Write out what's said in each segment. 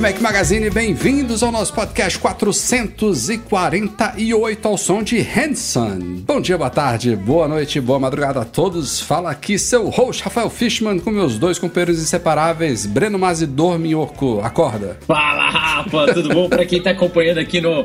Mac Magazine, bem-vindos ao nosso podcast 448 ao som de Hanson. Bom dia, boa tarde, boa noite, boa madrugada a todos. Fala aqui seu host Rafael Fishman com meus dois companheiros inseparáveis, Breno Mazidor Minhoco. Acorda. Fala, Rafa, tudo bom? Pra quem tá acompanhando aqui no,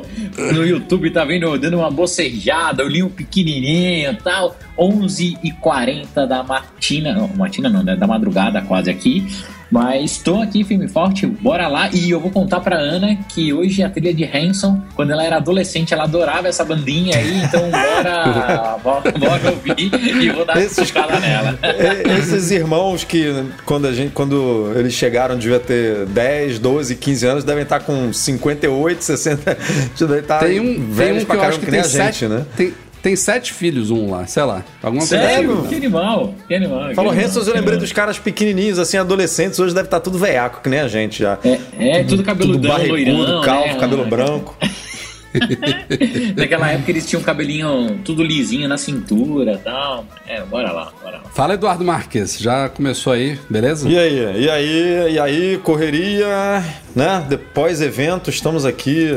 no YouTube, tá vendo, dando uma bocejada, olhinho pequenininho e tal, 11h40 da matina, não, matina não, né, da madrugada quase aqui, mas estou aqui firme e forte, bora lá, e eu vou contar pra Ana que hoje a trilha de Hanson, quando ela era adolescente, ela adorava essa bandinha aí, então bora, bora, bora ouvir e vou dar Esses- escutada nela. Esses irmãos que, quando, a gente, quando eles chegaram, devia ter 10, 12, 15 anos, devem estar com 58, 60. Devem estar Tem um, tem velhos um que pra eu caramba, acho que que nem tem a sete, gente, né? Tem, tem sete filhos, um lá, sei lá. Alguma coisa Sério? assim. Que animal, que animal. Falou Hansons, eu lembrei dos caras pequenininhos, assim, adolescentes. Hoje deve estar tudo veiaco, que nem a gente já. É, é tudo Tudo cabeludão, barrigudo, loirão, calvo, né? cabelo branco. Naquela época eles tinham cabelinho tudo lisinho na cintura e tal. É, bora lá, bora lá. Fala, Eduardo Marques, já começou aí, beleza? E aí, e aí, e aí, correria, né? Depois evento, estamos aqui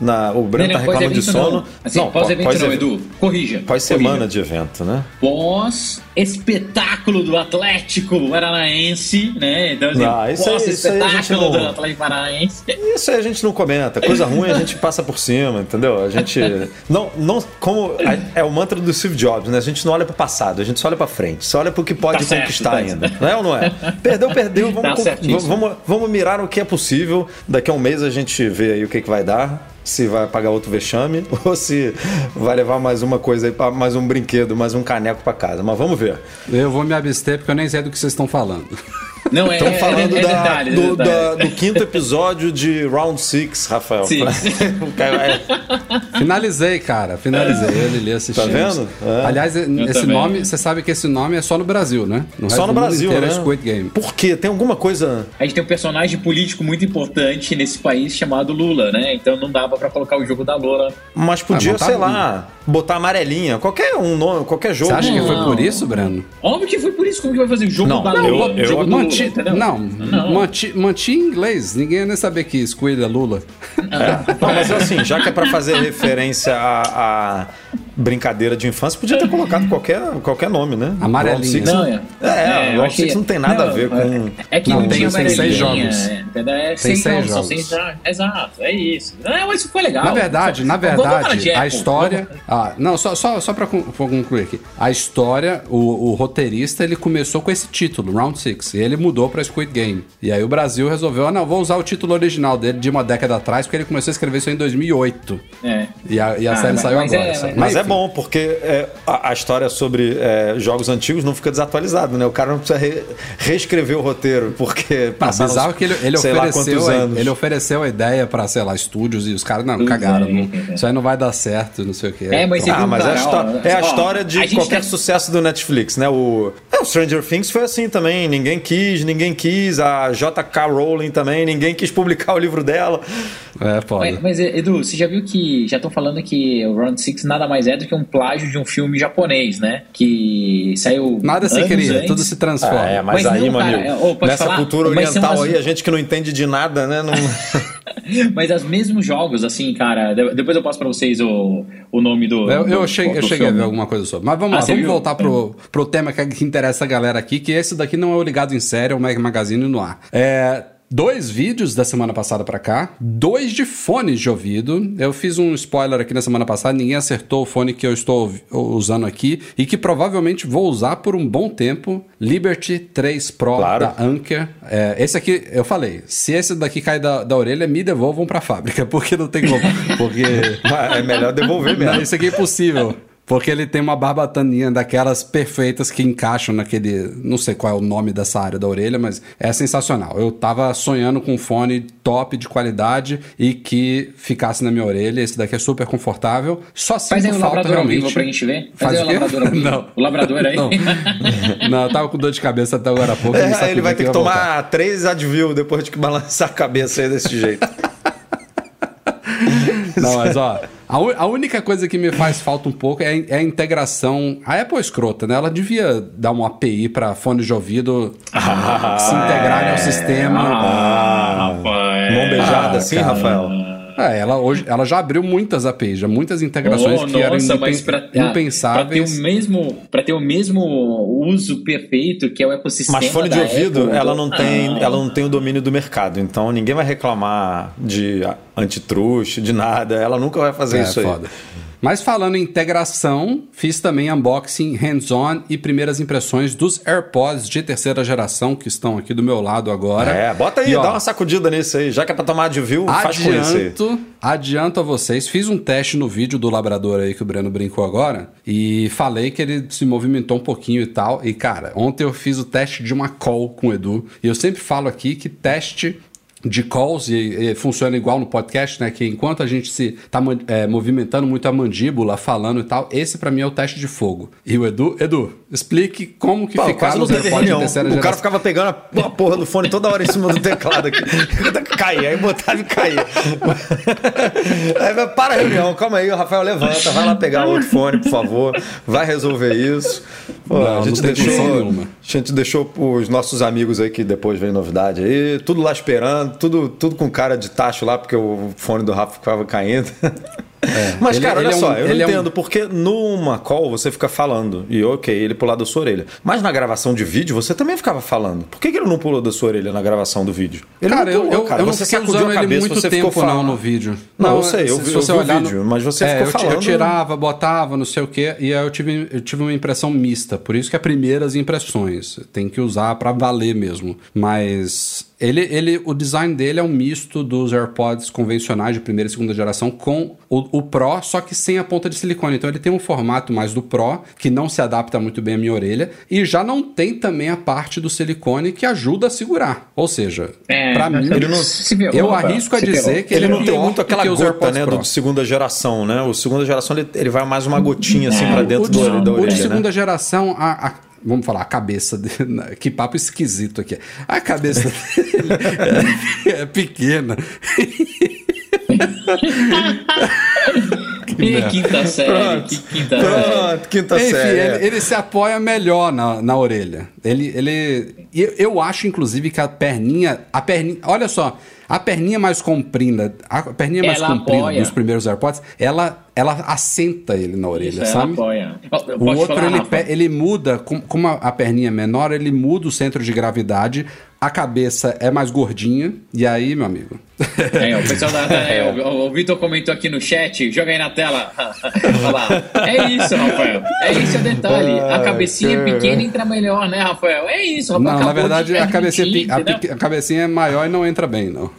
na. O Breno tá Não, não, reclamando de sono. Não. Assim, pós-evento não, Edu. Corrija. Pós semana corrija. de evento, né? Pós-espetáculo do Atlético Paranaense, né? Então, assim, Ah, isso aí- isso aí a gente pós-espetáculo não- do Atlético Paranaense. Isso aí a gente não comenta. Coisa ruim a gente passa por cima, entendeu? A gente. Não, não como. É o mantra do Steve Jobs, né? A gente não olha pro passado, a gente só olha pra frente. Só olha pro que pode Tá certo, conquistar tá ainda. Não é ou não é? Perdeu, perdeu. Tá Vamos, certíssimo. vamos, vamos mirar no que é possível. Daqui a um mês a gente vê aí o que, que vai dar. Se vai pagar outro vexame ou se vai levar mais uma coisa aí, pra- mais um brinquedo, mais um caneco pra casa. Mas vamos ver. Eu vou me abster porque eu nem sei do que vocês estão falando. Não, é, Estamos é, falando é, é da- detalhe, é do, detalhe. da- do quinto episódio de Round Six, Rafael. Sim. É- Finalizei, cara. Finalizei. Eu e Lili assistimos. Tá vendo? É. Aliás, esse também. nome, você sabe que esse nome é só no Brasil, né? No Só no Brasil, inteiro né? é Squid Game. Por quê? Tem alguma coisa. A gente tem um personagem político muito importante nesse país chamado Lula, né? Então não dava pra colocar o jogo da Lula. Mas podia, Ah, sei lá, botar amarelinha. Qualquer um nome, qualquer jogo. Você acha que foi Não. por isso, Breno? Óbvio que foi por isso. Como que vai fazer o jogo Não, da eu- Lula? eu- jogo do Lula, Manti, entendeu? não, Não. Manti, manti em inglês. Ninguém ia nem saber que Squid é Lula. Não, mas assim, já que é pra fazer referência a, a brincadeira de infância, podia ter colocado qualquer, qualquer nome, né? Amarelinha. Não, não- é. É, achei- Six não tem nada a ver com- É que Não, não, tem- tem tem seis jogos. é? É Tem seis jogos, são jogos. seis jogos. Exato, é isso. Não, mas isso foi legal. Na verdade, na verdade, de a história. Ah, não, só, só, só pra con- pra concluir aqui. A história, o, o roteirista, ele começou com esse título, Round Six E ele mudou pra Squid Game. E aí o Brasil resolveu, ah, não, vou usar o título original dele de uma década atrás, porque ele começou a escrever isso em 2008. É. E a, e a Ah, série mas- saiu mas agora. é- sabe? Mas é. Bom, porque é, a, a história sobre é, jogos antigos não fica desatualizada, né? O cara não precisa re- reescrever o roteiro, porque Não, passaram bizarro que ele, ele ofereceu, quantos a, anos. ele ofereceu a ideia pra, sei lá, estúdios e os caras, não, cagaram. não- é. isso aí não vai dar certo, não sei o quê. É, mas Ah, mas é a, cara, histó- ó, é a história de qualquer tem- sucesso do Netflix, né? O, é, o Stranger Things foi assim também. Ninguém quis, ninguém quis. A J.K. Rowling também, ninguém quis publicar o livro dela. É, foda. Mas, mas, Edu, você já viu que já estão falando que o Round Six nada mais é do que um plágio de um filme japonês, né? Que saiu. Nada se cria, antes. tudo se transforma. Ah, é, mas, Mas aí, não, mano, cara, é, ô, pode nessa falar? cultura oriental umas- aí, a gente que não entende de nada, né? Não... Mas os mesmos jogos, assim, cara. de- Depois eu passo pra vocês o, o nome do. Eu, eu do- cheguei, eu do cheguei a ver alguma coisa sobre. Mas vamos Ah, lá, vamos viu? voltar pro, pro tema que, que interessa a galera aqui, que esse daqui não é o Ligado em Série, é o Mag Magazine no ar. É, dois vídeos da semana passada pra cá, dois de fones de ouvido. Eu fiz um spoiler aqui na semana passada, ninguém acertou o fone que eu estou usando aqui e que provavelmente vou usar por um bom tempo. Liberty 3 Pro Claro. da Anker. É, esse aqui, eu falei, se esse daqui cair da, da orelha, me devolvam pra fábrica, porque não tem como. Porque. É melhor devolver Não, mesmo. isso aqui é impossível. Porque ele tem uma barbataninha daquelas perfeitas que encaixam naquele. Não sei qual é o nome dessa área da orelha, mas é sensacional. Eu tava sonhando com um fone top de qualidade e que ficasse na minha orelha. Esse daqui é super confortável. Só Faz aí sinto o falta labrador ao realmente. vivo pra gente ver. Faz Faz, o o quê? labrador ao vivo. Não. O labrador aí. Não. Não, eu tava com dor de cabeça até agora há pouco. É, ele vai ter que voltar. tomar três Advil depois de que balançar a cabeça aí desse jeito. Não, mas ó, a, a única coisa que me faz falta um pouco é, é a integração. A Apple é escrota, né? Ela devia dar uma API para fones de ouvido se integrarem ao sistema. Ah, rapaz. Mão beijada Ah, assim, cara. Rafael? É, ela hoje ela já abriu muitas APIs, já muitas integrações Oh, que eram nossa, impen- mas pra, pra ter impensáveis. o mesmo para ter o mesmo uso perfeito que é o ecossistema Mas fone de da ouvido, Apple, ela não tem, Ah. ela não tem o domínio do mercado. Então ninguém vai reclamar de antitruste, de nada. Ela nunca vai fazer É, isso aí. foda. Mas falando em integração, fiz também unboxing, hands-on e primeiras impressões dos AirPods de terceira geração que estão aqui do meu lado agora. É, bota aí, E, ó, dá uma sacudida nisso aí. Já que é pra tomar Advil, faz com isso aí. Adianto, adianto a vocês. Fiz um teste no vídeo do labrador aí que o Breno brincou agora e falei que ele se movimentou um pouquinho e tal. E cara, ontem eu fiz o teste de uma call com o Edu. E eu sempre falo aqui que teste de calls e, e funciona igual no podcast, né? Que enquanto a gente se tá é, movimentando muito a mandíbula, falando e tal, esse pra mim é o teste de fogo. E o Edu, Edu, explique como que Pô, ficaram os AirPods de terceira O cara ficava pegando a a porra do fone toda hora em cima do teclado aqui. caía, aí botava e caía. Aí, para a reunião, calma aí, o Rafael levanta, vai lá pegar outro fone, por favor. Vai resolver isso. Pô, Não, a gente não tem deixou. nenhuma. A gente deixou os nossos amigos aí que depois vem novidade aí, tudo lá esperando, tudo, tudo com cara de tacho lá, porque o fone do Rafa ficava caindo. Mas, Ele- cara, ele olha é um- só, eu não ele é um- entendo porque numa call você fica falando e ok, ele pular da sua orelha. Mas na gravação de vídeo você também ficava falando. Por que, que ele não pulou da sua orelha na gravação do vídeo? Ele Cara, não eu, pulou, eu, cara. eu não você fiquei sacudiu a cabeça, muito você tempo ficou não falando. no vídeo. Não, eu sei, eu vi- eu vi o vídeo, mas você ficou eu, falando- Eu tirava, botava, não sei o quê, e aí eu tive, eu tive uma impressão mista. Por isso que é primeiras impressões. Tem que usar pra valer mesmo. Mas ele, ele, o design dele é um misto dos AirPods convencionais de primeira e segunda geração com o, o Pro, só que sem a ponta de silicone. Então ele tem um formato mais do Pro, que não se adapta muito bem à minha orelha, e já não tem também a parte do silicone que ajuda a segurar. Ou seja, É, pra mim, ele não- se ferrou, eu arrisco a dizer que Ele, ele, não é tem pior muito aquela gota, AirPods né, Pro. do de segunda geração, né? O segunda geração ele, ele vai mais uma gotinha assim É, pra O dentro de, do, da o de orelha, segunda né? geração, a, a- vamos falar, a cabeça dele. Que papo esquisito aqui. A cabeça dele é, é pequena. Que quinta série, que quinta série. Pronto, quinta Enfim, série. é. ele, ele se apoia melhor na, na orelha. Ele. ele eu, eu acho, inclusive, que a perninha. A perninha. Olha só. A perninha mais comprida, a perninha mais Ela comprida apoia. dos primeiros AirPods, ela, ela assenta ele na orelha, Isso, sabe? O outro, falar, ele, Rafa. pe- ele muda, com- como a, a perninha é menor, ele muda o centro de gravidade, a cabeça é mais gordinha, e aí, meu amigo. É, o pessoal da. é, o, o Vitor comentou aqui no chat, joga aí na tela. Olha lá. É isso, Rafael. É esse o detalhe. A cabecinha pequena entra melhor, né, Rafael? É isso, Rafael. Não, na verdade, de a cabecinha, a, a cabecinha é maior e não entra bem, não.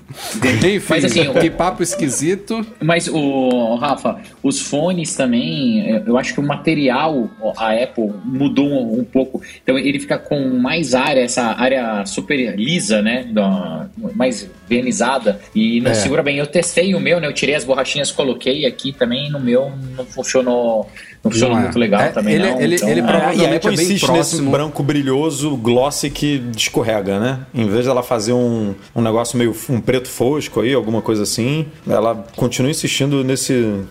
Enfim, Mas assim, o- que papo esquisito. Mas o Rafa, os fones também, eu- eu acho que o material a Apple mudou um, um pouco. Então ele fica com mais área, essa área super lisa, né, da- mais vernizada e não É. segura bem. Eu testei o meu, né, eu tirei as borrachinhas, coloquei aqui também, no meu não funcionou, não funcionou Não é. muito legal É, também ele- não. ele- Então, ele é. É, provavelmente e a Apple é bem insiste próximo. nesse branco brilhoso, glossy que escorrega, né? Em vez dela fazer um, um negócio meio um preto fosco aí, alguma coisa assim, ela continua insistindo nesse.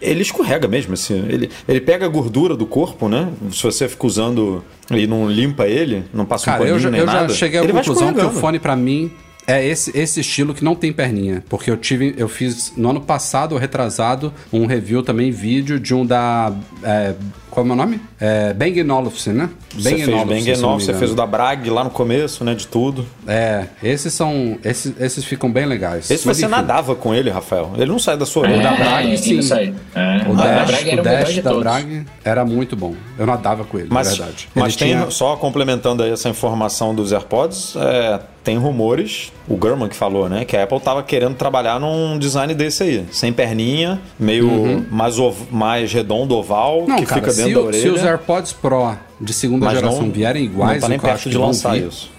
Ele escorrega mesmo, assim. Ele, ele pega a gordura do corpo, né? Se você fica usando e não limpa ele, não passa um Cara, paninho eu, já- nem eu já nada. cheguei à conclusão que o fone, pra mim, é esse, esse estilo que não tem perninha. Porque eu tive, eu fiz no ano passado, retrasado, um review também, vídeo de um da. é, Como é o nome? É, Bang Olufsen, né? Você fez Bang se eu não me você fez o da Bragg lá no começo, né? De tudo. É, esses são. Esses, esses ficam bem legais. Esse Mas, você enfim, nadava com ele, Rafael. Ele não sai da sua orelha. da é, sim. Isso aí. É. O da Dash, Bragg era o o Dash de da todos. Bragg era muito bom. Eu nadava com ele, Mas, é verdade. mas Ele tem, tinha- só complementando aí essa informação dos AirPods, é, tem rumores, o Gurman que falou, né? Que a Apple tava querendo trabalhar num design desse aí. Sem perninha, meio mais, ov- mais redondo, oval, Uhum. Não, que cara, fica dentro se, da o- orelha. se os AirPods Pro de segunda Mas geração não- vierem iguais, não tá nem eu perto acho de lançar vir, isso.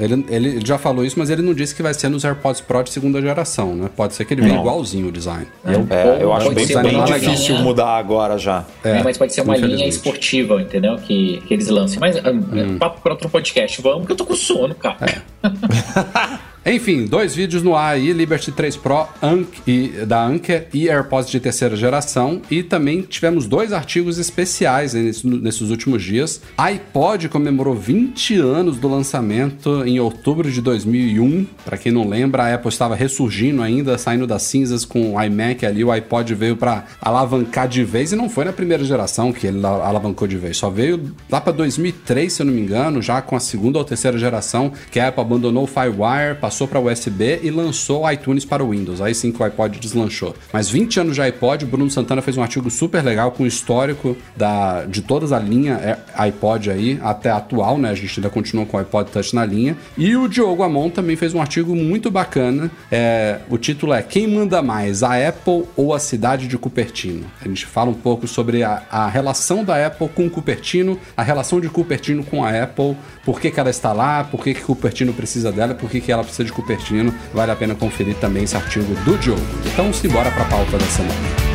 ele, ele já falou isso, mas ele não disse que vai ser nos AirPods Pro de segunda geração, né? Pode ser que ele venha Não. igualzinho o design. É, eu acho Pode bem, ser bem uma difícil linha- mudar agora já. É, mas pode ser uma linha esportiva, entendeu? Que, que eles lancem. Mas ah, Hum. papo para outro podcast. Vamos, que eu tô com sono, cara. Enfim, dois vídeos no ar aí, Liberty 3 Pro Anc, e, da Anker e AirPods de terceira geração. E também tivemos dois artigos especiais nesses últimos dias. iPod comemorou 20 anos do lançamento em outubro de 2001. Para quem não lembra, a Apple estava ressurgindo ainda, saindo das cinzas com o iMac ali. O iPod veio para alavancar de vez e não foi na primeira geração que ele la- alavancou de vez. Só veio lá para 2003, se eu não me engano, já com a segunda ou terceira geração, que a Apple abandonou o FireWire, passou para USB e lançou o iTunes para o Windows. Aí sim que o iPod deslanchou. Mas 20 anos de iPod, o Bruno Santana fez um artigo super legal com o histórico da, de toda a linha é, iPod aí, até atual, né? A gente ainda continua com o iPod Touch na linha. E o Diogo Amon também fez um artigo muito bacana. É, o título é Quem manda mais, a Apple ou a cidade de Cupertino? A gente fala um pouco sobre a, a relação da Apple com Cupertino, a relação de Cupertino com a Apple, por que, que ela está lá, por que, que Cupertino precisa dela, por que, que ela precisa de Cupertino. Vale a pena conferir também esse artigo do Diogo. Então, simbora para a pauta da semana.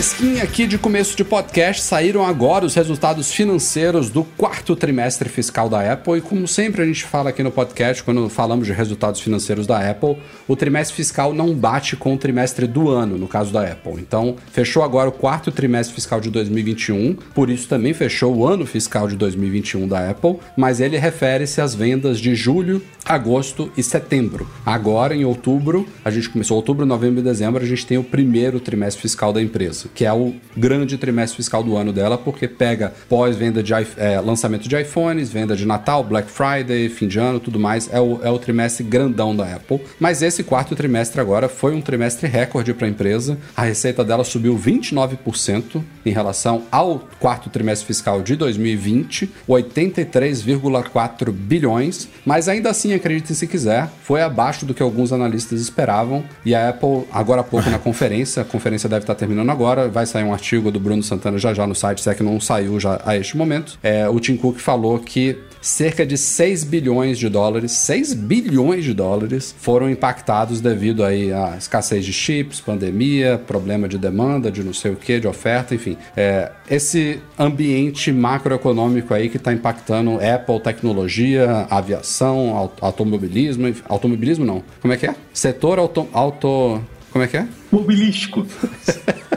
Fresquinha aqui de começo de podcast. Saíram agora os resultados financeiros do quarto trimestre fiscal da Apple. E como sempre a gente fala aqui no podcast, quando falamos de resultados financeiros da Apple, o trimestre fiscal não bate com o trimestre do ano, no caso da Apple. Então, fechou agora o quarto trimestre fiscal de 2021, por isso também fechou o ano fiscal de 2021 da Apple, mas ele refere-se às vendas de julho, agosto e setembro. Agora, em outubro, a gente começou outubro, novembro e dezembro, a gente tem o primeiro trimestre fiscal da empresa, que é o grande trimestre fiscal do ano dela, porque pega pós-venda de é, lançamento de iPhones, venda de Natal, Black Friday, fim de ano, tudo mais, é o, é o trimestre grandão da Apple. Mas esse quarto trimestre agora foi um trimestre recorde para a empresa. A receita dela subiu 29% em relação ao quarto trimestre fiscal de 2020, 83,4 bilhões, mas ainda assim, acredite se quiser, foi abaixo do que alguns analistas esperavam. E a Apple, agora há pouco na conferência, a conferência deve estar terminando agora, vai sair um artigo do Bruno Santana já já no site, se é que não saiu já a este momento. É, o Tim Cook falou que cerca de 6 bilhões de dólares, 6 bilhões de dólares foram impactados devido aí à escassez de chips, pandemia, problema de demanda, de não sei o que, de oferta, enfim. É, esse ambiente macroeconômico aí que está impactando Apple, tecnologia, aviação, au- automobilismo, enfim, automobilismo não. Como é que é? Setor auto... auto como é que é? Mobilístico.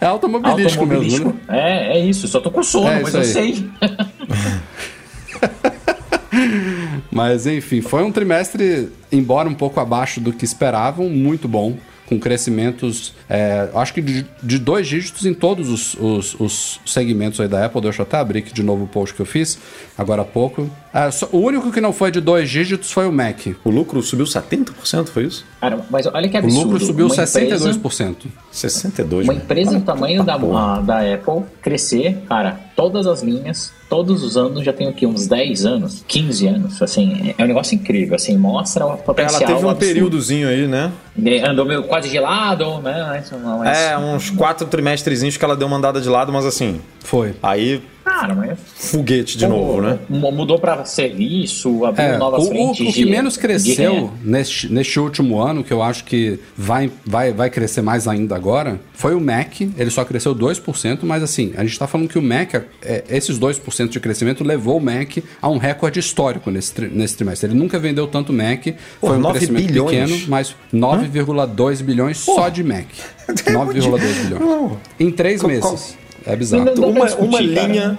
É automobilístico, mesmo, Automobilístico. né? É, é isso. Só tô com sono, É mas eu aí. sei. Mas enfim, foi um trimestre, embora um pouco abaixo do que esperavam, muito bom. Com crescimentos, é, acho que de, de dois dígitos em todos os, os- os segmentos aí da Apple. Deixa eu até abrir aqui de novo o post que eu fiz agora há pouco. É, só- o único que não foi de dois dígitos foi o Mac. O lucro subiu 70%, foi isso? Cara, mas olha que O absurdo. lucro subiu Uma empresa- 62%. 62, Uma né? empresa do tamanho da, porra. a- da Apple crescer, cara, todas as linhas, todos os anos, já tem o quê? Uns 10 anos, 15 anos, assim, é um negócio incrível, assim, mostra o potencial Ela teve um absurdo. períodozinho aí, né? É, Andou meio quase de lado, né? Mas, mas- É, uns quatro trimestrezinhos que ela deu uma andada de lado, mas assim, Foi. aí Cara, mas... foguete de novo, né? mu- Mudou pra serviço, abriu É, novas o, o- frentes o que de- menos cresceu neste, neste último ano, que eu acho que vai, vai, vai crescer mais ainda agora, foi o Mac. Ele só cresceu 2%, mas assim, a gente está falando que o Mac, é, esses 2% de crescimento levou o Mac a um recorde histórico nesse, nesse trimestre. Ele nunca vendeu tanto Mac, Pô, foi um 9 crescimento bilhões. pequeno, mas 9,2 bilhões só de Mac. 9,2 bilhões. Não. Em três meses. É bizarro. Não, não, não. Uma, discutir, uma linha?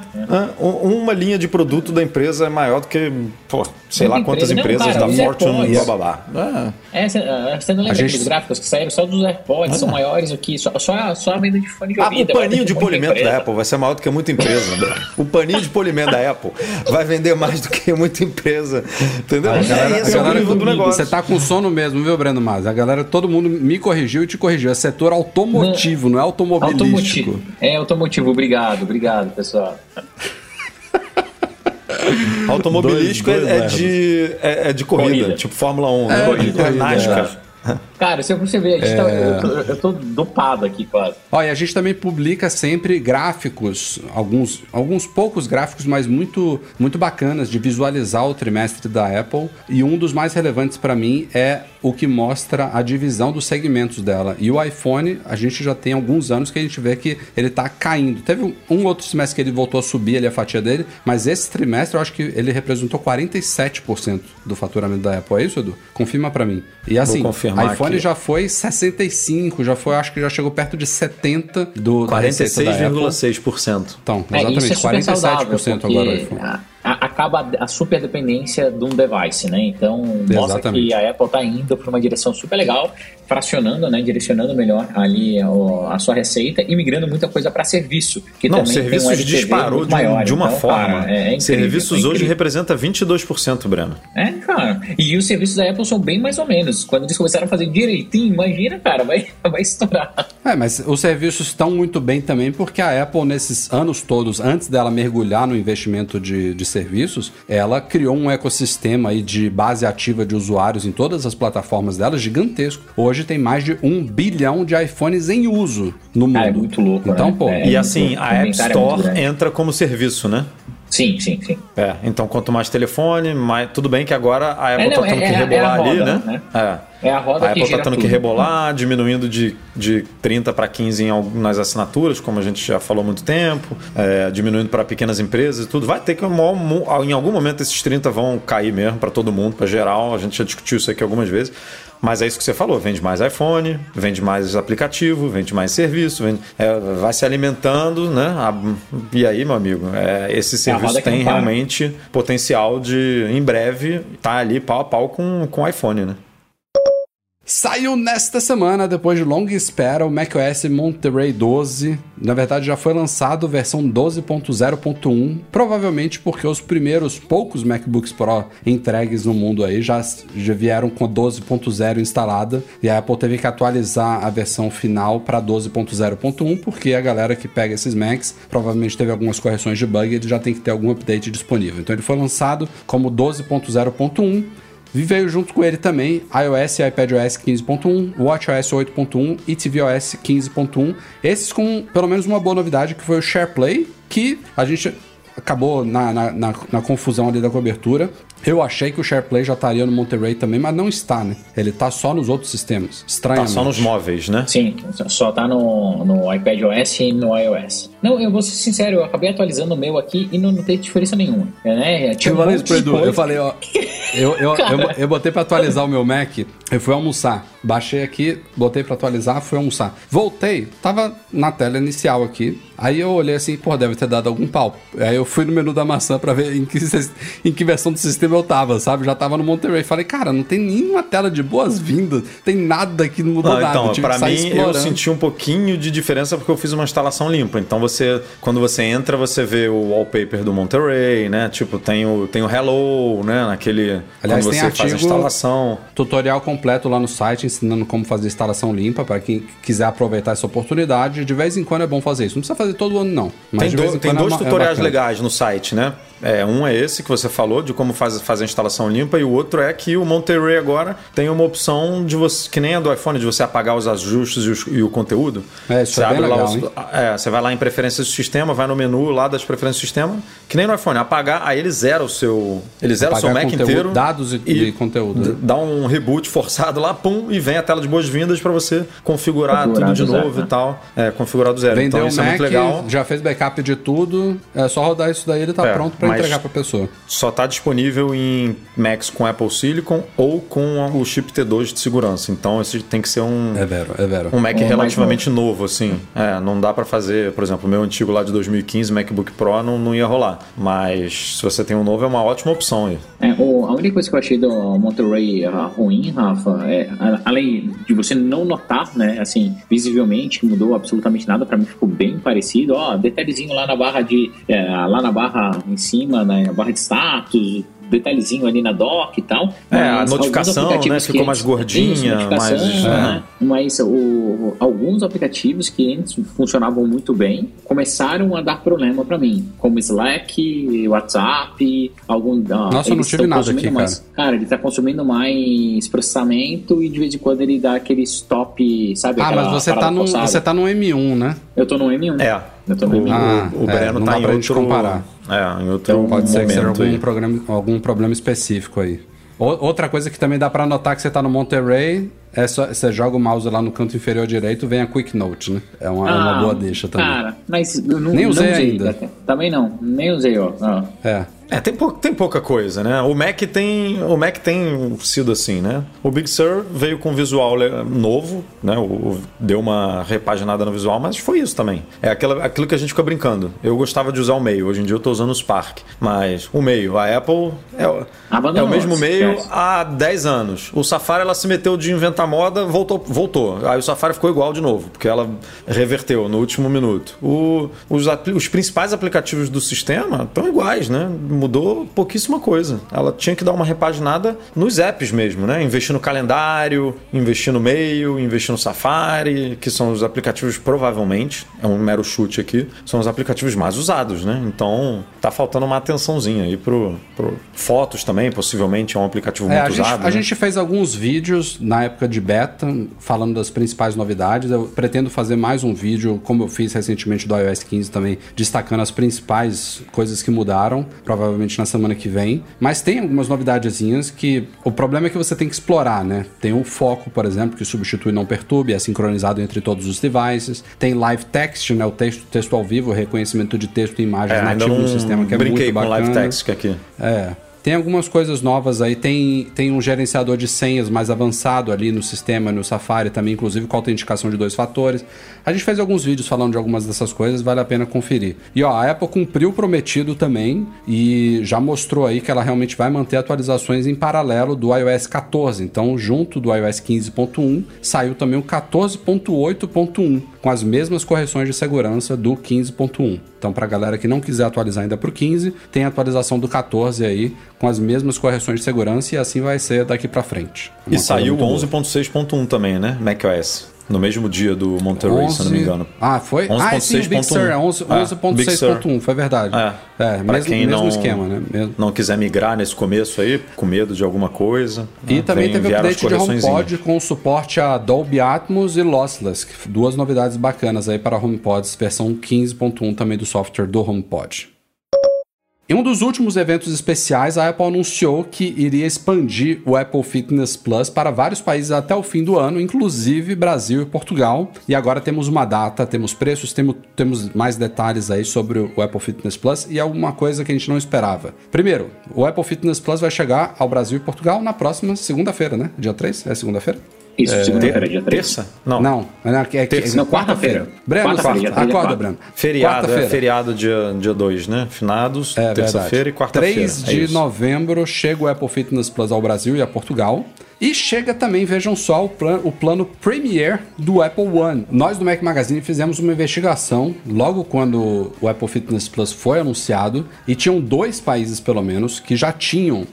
Um- uma linha de produto da empresa é maior do que, pô, sei Muita lá quantas empresa. Não, empresas cara, da Fortune e AirPods. blá blá blá. É. Você ah, não lembra A gente- aqueles gráficos que saíram só dos AirPods, são maiores do que só, só, a- só a venda de fone de Ah, ouvido. o paninho de polimento empresa. da Apple vai ser maior do que muita empresa. André. o paninho de polimento da Apple vai vender mais do que muita empresa. Entendeu? A galera- é, esse a é o galera- nível do negócio. Você tá com sono mesmo, viu, Breno Mas? A galera, todo mundo me corrigiu e te corrigiu. É setor automotivo, não, é automobilístico. Automotivo. É, automotivo. Obrigado, obrigado, pessoal. Automobilístico Dois- dois é, é de, é, é de corrida, Corrida. tipo Fórmula 1, né? corrida, É NASCAR. É. Cara, se você ver, a gente tá- eu, tô, eu tô dopado aqui quase. Olha, a gente também publica sempre gráficos, alguns, alguns poucos gráficos, mas muito, muito bacanas de visualizar o trimestre da Apple. E um dos mais relevantes para mim é o que mostra a divisão dos segmentos dela. E o iPhone, a gente já tem alguns anos que a gente vê que ele tá caindo. Teve um, um outro semestre que ele voltou a subir ali a fatia dele, mas esse trimestre eu acho que ele representou 47% do faturamento da Apple. É isso, Edu? Confirma para mim. E assim, confirmar iPhone aqui. já foi 65, já foi, acho que já chegou perto de 70 do da receita da Apple. 46,6%. Então, É, exatamente, isso é super 47% saudável, agora o iPhone. a- a- acaba a super dependência de um device, né? Então mostra Exatamente. que a Apple está indo para uma direção super legal, fracionando, né? Direcionando melhor ali a sua receita e migrando muita coisa para serviço. Que Não, também tem um serviços LTV disparou de, um- maior. de uma Então, forma. cara, é, incrível, serviços é hoje representa 22%, Breno. É, cara. E os serviços da Apple são bem mais ou menos. Quando eles começaram a fazer direitinho, imagina, cara, vai, vai estourar. É, mas os serviços estão muito bem também porque a Apple, nesses anos todos, antes dela mergulhar no investimento de, de serviços, ela criou um ecossistema aí de base ativa de usuários em todas as plataformas dela gigantesco. Hoje tem mais de um bilhão de iPhones em uso no mundo. Cara, é muito louco, Então, né? pô, É. E muito- assim, a App é Store entra como serviço, né? Sim, sim, sim. É, então quanto mais telefone, mais. Tudo bem que agora a Apple É, não, tá tendo é- que é a- rebolar é a ali, roda, né? né? É. É a roda a que Apple tá tendo que tudo. rebolar, diminuindo de, de 30 para 15 em algum- nas assinaturas, como a gente já falou há muito tempo, é, diminuindo para pequenas empresas e tudo. Vai ter que, em algum momento, esses 30 vão cair mesmo para todo mundo, para geral. A gente já discutiu isso aqui algumas vezes. Mas é isso que você falou: vende mais iPhone, vende mais aplicativo, vende mais serviço, vende- é, vai se alimentando, né? E aí, meu amigo, é, esse É serviço tem realmente potencial de, em breve, estar ali pau a pau com, com o iPhone, né? Saiu nesta semana, depois de longa espera, o macOS Monterey 12. Na verdade, já foi lançado versão 12.0.1, provavelmente porque os primeiros poucos MacBooks Pro entregues no mundo aí já, já vieram com a 12.0 instalada e a Apple teve que atualizar a versão final para 12.0.1 porque a galera que pega esses Macs provavelmente teve algumas correções de bug e já tem que ter algum update disponível. Então ele foi lançado como 12.0.1. Veio junto com ele também iOS e iPadOS 15.1, WatchOS 8.1 e tvOS 15.1. Esses com pelo menos uma boa novidade que foi o SharePlay, que a gente acabou na, na, na- na confusão ali da cobertura. Eu achei que o SharePlay já estaria no Monterey também, mas não está, né? Ele tá só nos outros sistemas. Tá Estranhamente. só nos móveis, né? Sim, só tá no, no iPadOS e no iOS. Não, eu vou ser sincero, eu acabei atualizando o meu aqui e não, não teve diferença nenhuma. Né? Tinha Eu um falei isso pro Edu. Eu falei, ó. Eu, eu, eu, eu botei pra atualizar o meu Mac. Eu fui almoçar. Baixei aqui, botei pra atualizar, fui almoçar. Voltei, tava na tela inicial aqui. Aí eu olhei assim, pô, deve ter dado algum pau. Aí eu fui no menu da maçã pra ver em que, em que versão do sistema eu tava, sabe? Já tava no Monterey. Falei, cara, não tem nenhuma tela de boas-vindas. Tem nada que não mudou Não, nada. então, Eu pra mim, eu explorando. senti um pouquinho de diferença porque eu fiz uma instalação limpa. Então, você, quando você entra, você vê o wallpaper do Monterey, né? Tipo, tem o, tem o Hello, né? Naquele. Aliás, quando tem você faz a artigo- instalação. Tutorial completo lá no site ensinando como fazer instalação limpa para quem quiser aproveitar essa oportunidade. De vez em quando é bom fazer isso. Não precisa fazer todo ano, não. Mas Tem, do- tem é dois é tutoriais bacana. legais no site, né? É, um é esse que você falou, de como faz, fazer a instalação limpa, e o outro é que o Monterey agora tem uma opção de você, que nem a do iPhone, de você apagar os ajustes e, os- e o conteúdo. É, isso você é bem abre lá legal, os- é, você vai lá em preferências do sistema, vai no menu lá das preferências do sistema, que nem no iPhone, apagar, aí ele zera o seu. Ele zera o seu Apagar Mac conteúdo, inteiro. dados e- e conteúdo, né? Dá um reboot forçado lá, pum, e vem a tela de boas-vindas para você configurar, Configurar tudo de zero, novo né? e tal. É, configurar do zero. Vendeu então isso é Mac, muito legal. já fez backup de tudo, é só rodar isso daí ele tá É, pronto pra mas- entregar pra pessoa. Só está disponível em Macs com Apple Silicon ou com o chip T2 de segurança. Então esse tem que ser um, É vero, é vero. um Mac mais relativamente novo, assim. É, não dá para fazer, por exemplo, o meu antigo lá de 2015, MacBook Pro, não, não ia rolar. Mas se você tem um novo, é uma ótima opção aí. É, o- a única coisa que eu achei do Monterey ah, ruim, Rafa, é, além de você não notar, né, assim, visivelmente que mudou absolutamente nada, pra mim ficou bem parecido, ó, detalhezinho lá na barra de, é, lá na barra em cima, né, na barra de status, detalhezinho ali na dock e tal. É, a notificação, né, ficou que mais gordinha, Isso, mais- né, mas o- alguns aplicativos que antes funcionavam muito bem começaram a dar problema pra mim, como Slack, WhatsApp, algum. Nossa, eu não tive nada aqui, mais, cara. ele tá consumindo mais processamento e de vez em quando ele dá aquele stop, sabe? Ah, mas você tá, num, forçada. você tá no M1, né? Eu tô no M1. É. Eu tô no O, M1. Ah, o é, Breno não tá dá em pra gente outro. comparar. É, em outro Pode ser que seja algum, programa, algum problema específico aí. Outra coisa que também dá pra notar que você tá no Monterey é só você joga o mouse lá no canto inferior direito, vem a Quick Note, né? É uma, é uma Ah, boa deixa também. Cara, mas eu não, Nem não usei usei ainda. Também não, nem usei, ó. ó. É. É, tem, pou- tem pouca coisa, né? O Mac tem, o Mac tem sido assim, né? O Big Sur veio com visual novo, né? O, o- deu uma repaginada no visual, mas foi isso também. É aquela, aquilo que a gente fica brincando. Eu gostava de usar o meio, hoje em dia eu tô usando o Spark. Mas o meio, a Apple é, o- é o mesmo meio há 10 anos. O Safari ela se meteu de inventar moda, voltou, voltou. Aí o Safari ficou igual de novo, porque ela reverteu no último minuto. O- os, os principais aplicativos do sistema estão iguais, né? Mudou pouquíssima coisa. Ela tinha que dar uma repaginada nos apps mesmo, né? Investir no calendário, investir no meio, investir no Safari, que são os aplicativos provavelmente, é um mero chute aqui, são os aplicativos mais usados, né? Então tá faltando uma atençãozinha aí pro, pro fotos também, possivelmente é um aplicativo É, muito a, gente, usado. a né? gente fez alguns vídeos na época de beta, falando das principais novidades. Eu pretendo fazer mais um vídeo, como eu fiz recentemente do iOS 15 também, destacando as principais coisas que mudaram, provavelmente na semana que vem. Mas tem algumas novidadezinhas que o problema é que você tem que explorar, né? Tem o foco, por exemplo, que substitui não perturbe, é sincronizado entre todos os devices. Tem live text, né? O texto, texto ao vivo, reconhecimento de texto e imagens É, nativo no sistema, que é brinquei muito com bacana. Live Text aqui. É. Tem algumas coisas novas aí, tem, tem um gerenciador de senhas mais avançado ali no sistema, no Safari também, inclusive com autenticação de dois fatores. A gente fez alguns vídeos falando de algumas dessas coisas, vale a pena conferir. E ó, a Apple cumpriu o prometido também e já mostrou aí que ela realmente vai manter atualizações em paralelo do iOS 14. Então, junto do iOS 15.1, saiu também o 14.8.1, com as mesmas correções de segurança do 15.1. Então, pra galera que não quiser atualizar ainda pro 15, tem a atualização do 14 aí, com as mesmas correções de segurança, e assim vai ser daqui pra frente. Uma E saiu o muito boa. 11.6.1 também, né? macOS. No mesmo dia do Monterey, se eu não me engano. Ah, foi? Ah, é sim, o Big 11.6.1. Sur, é 11 É. 11.6.1, foi verdade. É, é pra mesmo, quem mesmo não, esquema, né? Mesmo. não quiser migrar nesse começo aí, com medo de alguma coisa. E né, também vem- teve o update de. HomePod com suporte a Dolby Atmos e Lossless, que- duas novidades bacanas aí para HomePods, versão 15.1 também do software do HomePod. Em um dos últimos eventos especiais, a Apple anunciou que iria expandir o Apple Fitness Plus para vários países até o fim do ano, inclusive Brasil e Portugal. E agora temos uma data, temos preços, temos, temos mais detalhes aí sobre o Apple Fitness Plus e alguma coisa que a gente não esperava. Primeiro, o Apple Fitness Plus vai chegar ao Brasil e Portugal na próxima segunda-feira, né? Dia 3? É segunda-feira? Isso, segunda-feira, dia 3. Terça? Não. Não, é, é, é, Terça. Não, quarta-feira. Breno, dia três é acorda, quarta. Breno. Feriado, é Quarta-feira. feriado dia 2, dia dois, né? Finados, É terça-feira e quarta-feira. 3 É de isso. novembro chega o Apple Fitness Plus ao Brasil e a Portugal. E chega também, vejam só, o, plan- o plano Premier do Apple One. Nós do Mac Magazine fizemos uma investigação logo quando o Apple Fitness Plus foi anunciado e tinham dois países, pelo menos, que já tinham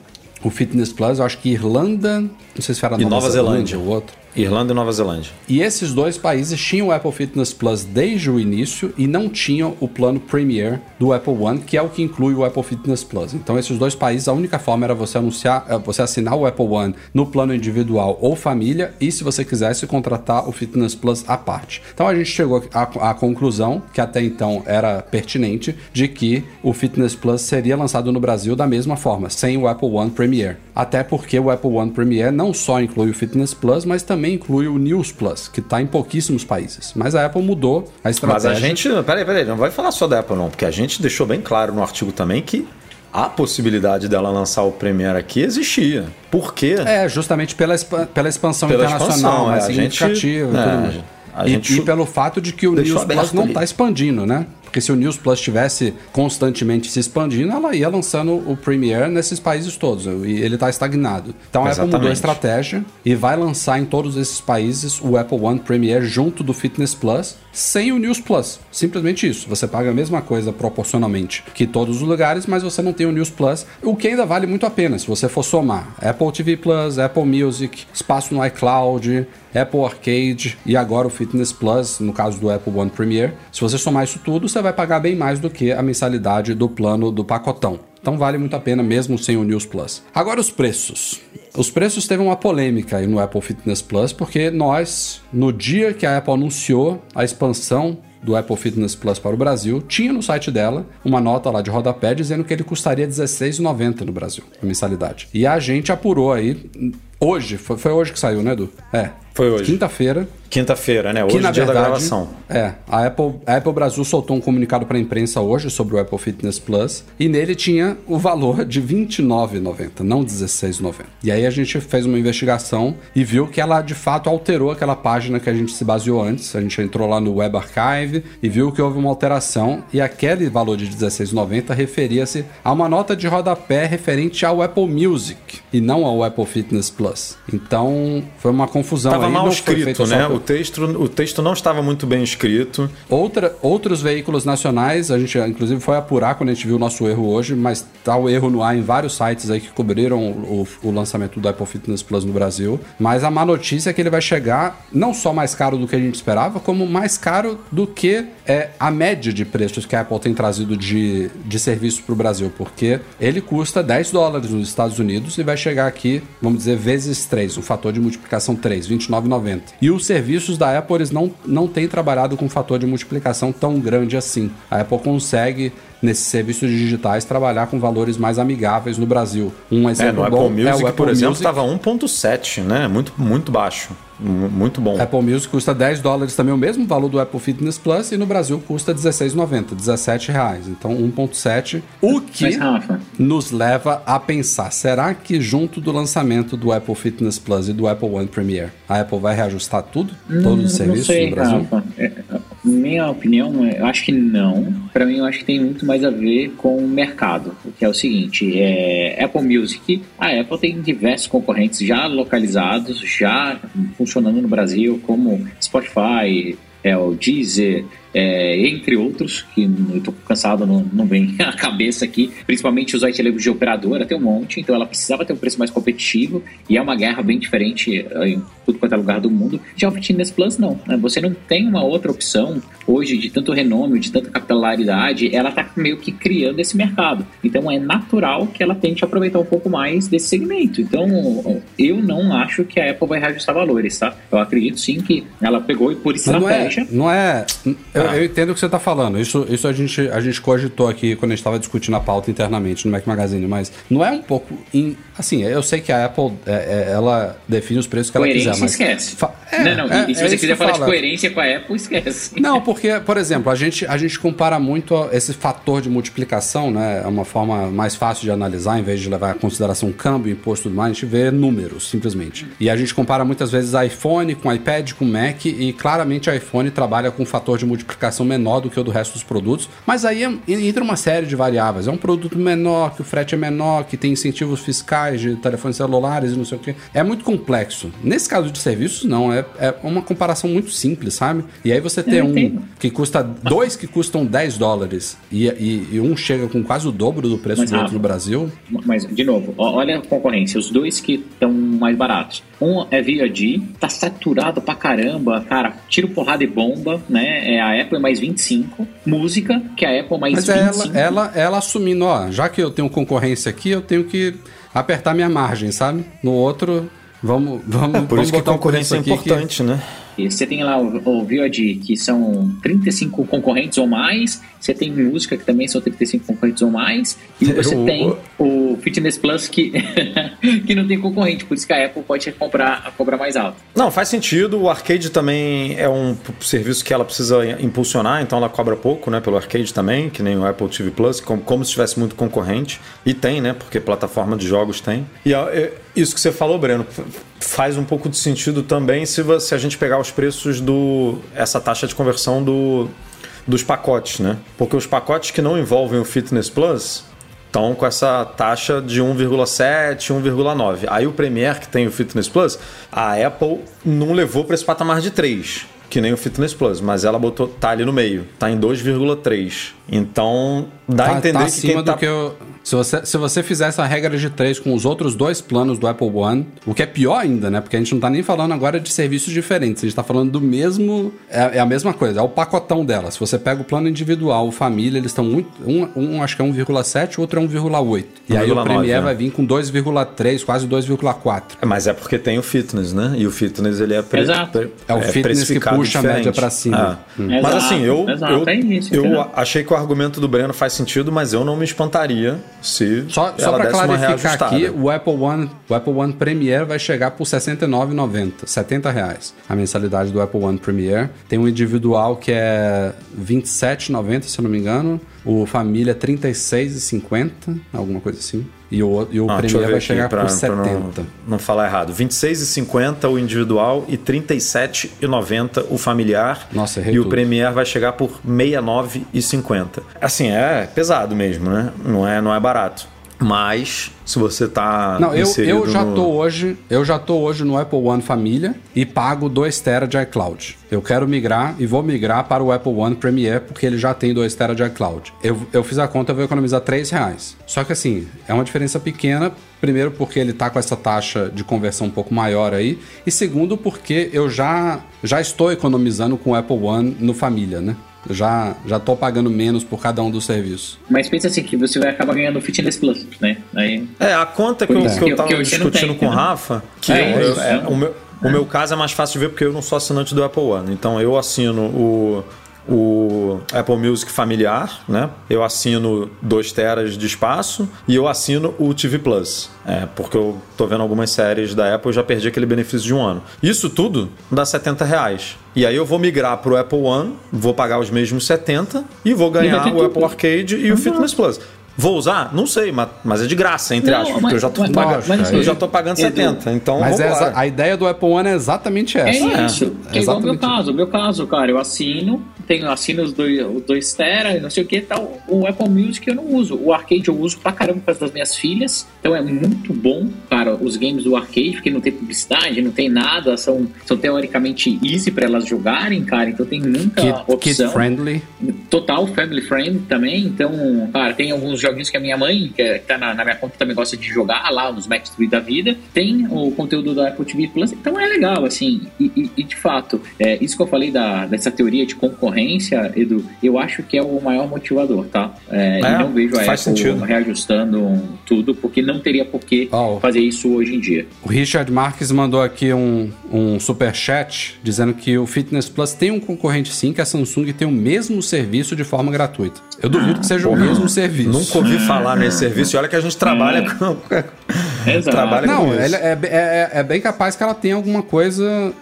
o Fitness Plus. Eu acho que Irlanda, não sei se era E Nova Zelândia. o outro. Irlanda e Nova Zelândia. E esses dois países tinham o Apple Fitness Plus desde o início e não tinham o plano Premier do Apple One, que é o que inclui o Apple Fitness Plus. Então, esses dois países, a única forma era você anunciar, eh, você assinar o Apple One no plano individual ou família, e se você quisesse contratar o Fitness Plus à parte. Então, a gente chegou à, à conclusão, que até então era pertinente, de que o Fitness Plus seria lançado no Brasil da mesma forma, sem o Apple One Premier. Até porque o Apple One Premier não só inclui o Fitness Plus, mas também inclui o News Plus, que está em pouquíssimos países. Mas a Apple mudou a estratégia. Mas a gente. Peraí, peraí, não vai falar só da Apple, não, porque a gente deixou bem claro no artigo também que a possibilidade dela lançar o Premiere aqui existia. Por quê? É, justamente pela, pela expansão Pela internacional expansão, é, a gente- significativa e é, tudo mais. a E- gente e, pelo fato de que o News Plus não está expandindo, né? Porque se o News Plus estivesse constantemente se expandindo, ela ia lançando o Premiere nesses países todos. E ele está estagnado. Então a Apple mudou a Exatamente. estratégia e vai lançar em todos esses países o Apple One Premiere junto do Fitness Plus, sem o News Plus. Simplesmente isso. Você paga a mesma coisa proporcionalmente que todos os lugares, mas você não tem o News Plus, o que ainda vale muito a pena se você for somar Apple TV Plus, Apple Music, espaço no iCloud, Apple Arcade e agora o Fitness Plus, no caso do Apple One Premiere. Se você somar isso tudo, você vai pagar bem mais do que a mensalidade do plano do pacotão. Então vale muito a pena mesmo sem o News Plus. Agora os preços. Os preços teve uma polêmica aí no Apple Fitness Plus, porque nós, no dia que a Apple anunciou a expansão do Apple Fitness Plus para o Brasil, tinha no site dela uma nota lá de rodapé dizendo que ele custaria R$16,90 no Brasil, a mensalidade. E a gente apurou aí, hoje, foi, foi hoje que saiu, né, Edu? É. Foi hoje. Quinta-feira, Quinta-feira, né? Hoje que é na dia verdade, da gravação. É, a Apple, a Apple Brasil soltou um comunicado para a imprensa hoje sobre o Apple Fitness Plus e nele tinha o valor de R$ 29,90, não R$ 16,90. E aí a gente fez uma investigação e viu que ela de fato alterou aquela página que a gente se baseou antes. A gente entrou lá no Web Archive e viu que houve uma alteração e aquele valor de R$ 16,90 referia-se a uma nota de rodapé referente ao Apple Music e não ao Apple Fitness Plus. Então foi uma confusão Estava aí, mal escrito, né? O texto, o texto não estava muito bem escrito. Outra, outros veículos nacionais, a gente inclusive foi apurar quando a gente viu o nosso erro hoje, mas tá o erro no ar em vários sites aí que cobriram o, o lançamento do Apple Fitness Plus no Brasil. Mas a má notícia é que ele vai chegar não só mais caro do que a gente esperava, como mais caro do que é, a média de preços que a Apple tem trazido de, de serviço para o Brasil, porque ele custa 10 dólares nos Estados Unidos e vai chegar aqui, vamos dizer, vezes 3, um fator de multiplicação 3, 29,90. E os serviços da Apple eles não, não têm trabalhado com um fator de multiplicação tão grande assim. A Apple consegue, nesses serviços digitais, trabalhar com valores mais amigáveis no Brasil. Um É, exemplo no bom Apple Music, é o Apple por exemplo, estava 1.7, né? Muito, muito baixo. Muito bom. Apple Music custa 10 dólares também, o mesmo valor do Apple Fitness Plus, e no Brasil custa R$16,90, 17 reais. Então 1,7. O que nos leva a pensar: será que junto do lançamento do Apple Fitness Plus e do Apple One Premiere, a Apple vai reajustar tudo? Todos os não serviços sei, no Brasil? Rafa. É, minha opinião, é, eu acho que não. Pra mim, eu acho que tem muito mais a ver com o mercado. Que é o seguinte: é, Apple Music, a Apple tem diversos concorrentes já localizados, já funcionando no Brasil, como Spotify, é, o Deezer, é, entre outros, que eu tô cansado, não, não vem à cabeça aqui, principalmente os white de operadora, tem um monte, então ela precisava ter um preço mais competitivo, e é uma guerra bem diferente eh, em tudo quanto é lugar do mundo. Já o Fitness Plus não, né? você não tem uma outra opção hoje de tanto renome, de tanta capilaridade, ela tá meio que criando esse mercado, então é natural que ela tente aproveitar um pouco mais desse segmento, então eu não acho que a Apple vai reajustar valores, tá? Eu acredito sim que ela pegou e por Mas não é, estratégia... não é. Eu, Ah. eu entendo o que você está falando. Isso, isso a, gente, a gente cogitou aqui quando a gente estava discutindo a pauta internamente no Mac Magazine, mas não é um pouco. in- assim, eu sei que a Apple é, é, ela define os preços que ela Coerência quiser, mas. esquece. Fa- é, não, não, é- e se é você quiser eu falar de falo. coerência com a Apple, esquece. Não, porque, por exemplo, a gente, a gente compara muito esse fator de multiplicação, né? É uma forma mais fácil de analisar, em vez de levar em consideração câmbio, imposto e tudo mais, a gente vê números, simplesmente. E a gente compara muitas vezes iPhone com iPad, com Mac, e claramente iPhone trabalha com um fator de multiplicação multiplicação menor do que o do resto dos produtos, mas aí é- entra uma série de variáveis. É um produto menor, que o frete é menor, que tem incentivos fiscais de telefones celulares e não sei o que. É muito complexo. Nesse caso de serviços, não. É, é uma comparação muito simples, sabe? E aí você ter Eu um que custa, dois que custam 10 dólares e, e- e um chega com quase o dobro do preço Mas, do outro no Brasil. Mas, de novo, olha a concorrência. Os dois que estão mais baratos. Um é VOD, tá saturado pra caramba, cara. Tiro, porrada e bomba, né? É a Apple mais 25. Música, que é a Apple mais Mas é 25. ela, ela, ela assumindo, ó, já que eu tenho concorrência aqui, eu tenho que apertar minha margem, sabe? No outro, vamos, vamos, É por vamos isso que a concorrência é aqui que- importante, né? E Você tem lá o, o VOD, que são 35 concorrentes ou mais. Você tem música, que também são 35 concorrentes ou mais. E você Eu- tem o Fitness Plus, que, que não tem concorrente. Por isso que a Apple pode cobrar, cobrar mais alto. Não, faz sentido. O arcade também é um serviço que ela precisa impulsionar, então ela cobra pouco, né, pelo arcade também, que nem o Apple TV Plus, como, como se tivesse muito concorrente. E tem, né, porque plataforma de jogos tem. E isso que você falou, Breno, faz um pouco de sentido também se, se a gente pegar os preços do essa taxa de conversão do dos pacotes, né? Porque os pacotes que não envolvem o Fitness Plus estão com essa taxa de 1,7, 1,9. Aí o Premiere, que tem o Fitness Plus, a Apple não levou para esse patamar de 3, que nem o Fitness Plus, mas ela botou tá ali no meio, tá em 2,3. Então, dá a Tá, entender tá que acima quem tá do que eu. Se você, se você fizer essa regra de três com os outros dois planos do Apple One, o que é pior ainda, né? Porque a gente não tá nem falando agora de serviços diferentes, a gente tá falando do mesmo. É, é a mesma coisa, é o pacotão dela. Se você pega o plano individual, o família, eles estão muito. Um, um acho que é 1,7, o outro é 1,8. E aí o 1,9, Premiere né? vai vir com 2,3, quase 2,4. Mas é porque tem o fitness, né? E o fitness ele é, pre- Exato. pre- É o fitness que puxa a média diferente. pra cima. É. Hum. Mas assim, eu, exato, eu, é isso, eu entendeu? achei que o argumento do Breno faz sentido, mas eu não me espantaria se Só, só para clarificar aqui, o Apple One, o Apple One Premier vai chegar por R$ 69,90, 70 reais. A mensalidade do Apple One Premier tem um individual que é R$ 27,90, se eu não me engano. O família é R$ 36,50, alguma coisa assim. E o, e o Ah, Premier vai chegar pra- por pra 70. não, não falar errado. 26,50 o individual e 37,90 o familiar. Nossa, errei E o tudo. Premier vai chegar por 69,50. Assim, é pesado mesmo, né? Não é, não é barato. Mas se você tá Não, eu, eu já no- tô hoje, eu já tô hoje no Apple One Família e pago 2 TB de iCloud. Eu quero migrar e vou migrar para o Apple One Premier porque ele já tem 2 TB de iCloud. Eu, eu fiz a conta, eu vou economizar 3 reais. Só que assim, é uma diferença pequena. Primeiro porque ele tá com essa taxa de conversão um pouco maior aí. E segundo porque eu já, já estou economizando com o Apple One no Família, né? Eu Já, já tô pagando menos por cada um dos serviços. Mas pensa assim, que você vai acabar ganhando o Fitness Plus, né? Aí, É, a conta que, eu, isso que eu que- tava que não discutindo tem, com o né? Rafa, que É, eu- é, é. o, meu, o meu caso é mais fácil de ver porque eu não sou assinante do Apple One. Então eu assino o, o Apple Music familiar, né? Eu assino 2 teras de espaço e eu assino o TV Plus. É, porque eu tô vendo algumas séries da Apple e já perdi aquele benefício de um ano. Isso tudo dá 70 reais. E aí eu vou migrar pro Apple One, vou pagar os mesmos 70 e vou ganhar ter o. Apple Arcade e o Fitness Plus. Vou usar? Não sei, mas, mas é de graça, entre Não, aspas, mas- porque eu já tô, mas- pagando, mas eu já tô pagando Edu, 70. Então, Mas essa- a ideia do Apple One é exatamente essa. É isso. Que é igual o meu caso. O meu caso, cara, eu assino, tenho, assino os dois, os dois tera, não sei o que tal. O Apple Music eu não uso. O arcade eu uso pra caramba por causa das minhas filhas. Então é muito bom, cara, os games do arcade, porque não tem publicidade, não tem nada, são, são teoricamente easy pra elas jogarem, cara. Então tem muita Kid, kid opção. friendly. Total family friend também. Então, cara, tem alguns joguinhos que a minha mãe, que é- que tá na, na minha conta, também gosta de jogar lá, nos Match 3 da vida. Tem o conteúdo da Apple TV Plus. Então é legal, assim. E, e- e, de fato, é, isso que eu falei da, dessa teoria de concorrência, Edu, eu acho que é o maior motivador, tá? É, É, não vejo a faz Apple sentido. reajustando tudo, porque não teria por que Oh. fazer isso hoje em dia. O Richard Marques mandou aqui um, um superchat dizendo que o Fitness Plus tem um concorrente sim, que a Samsung tem o mesmo serviço de forma gratuita. Eu duvido que seja o mesmo serviço. Nunca ouvi falar nesse serviço. E olha que a gente trabalha com. Exato. trabalha Não, com isso. ele é, é- é bem capaz que ela tenha alguma coisa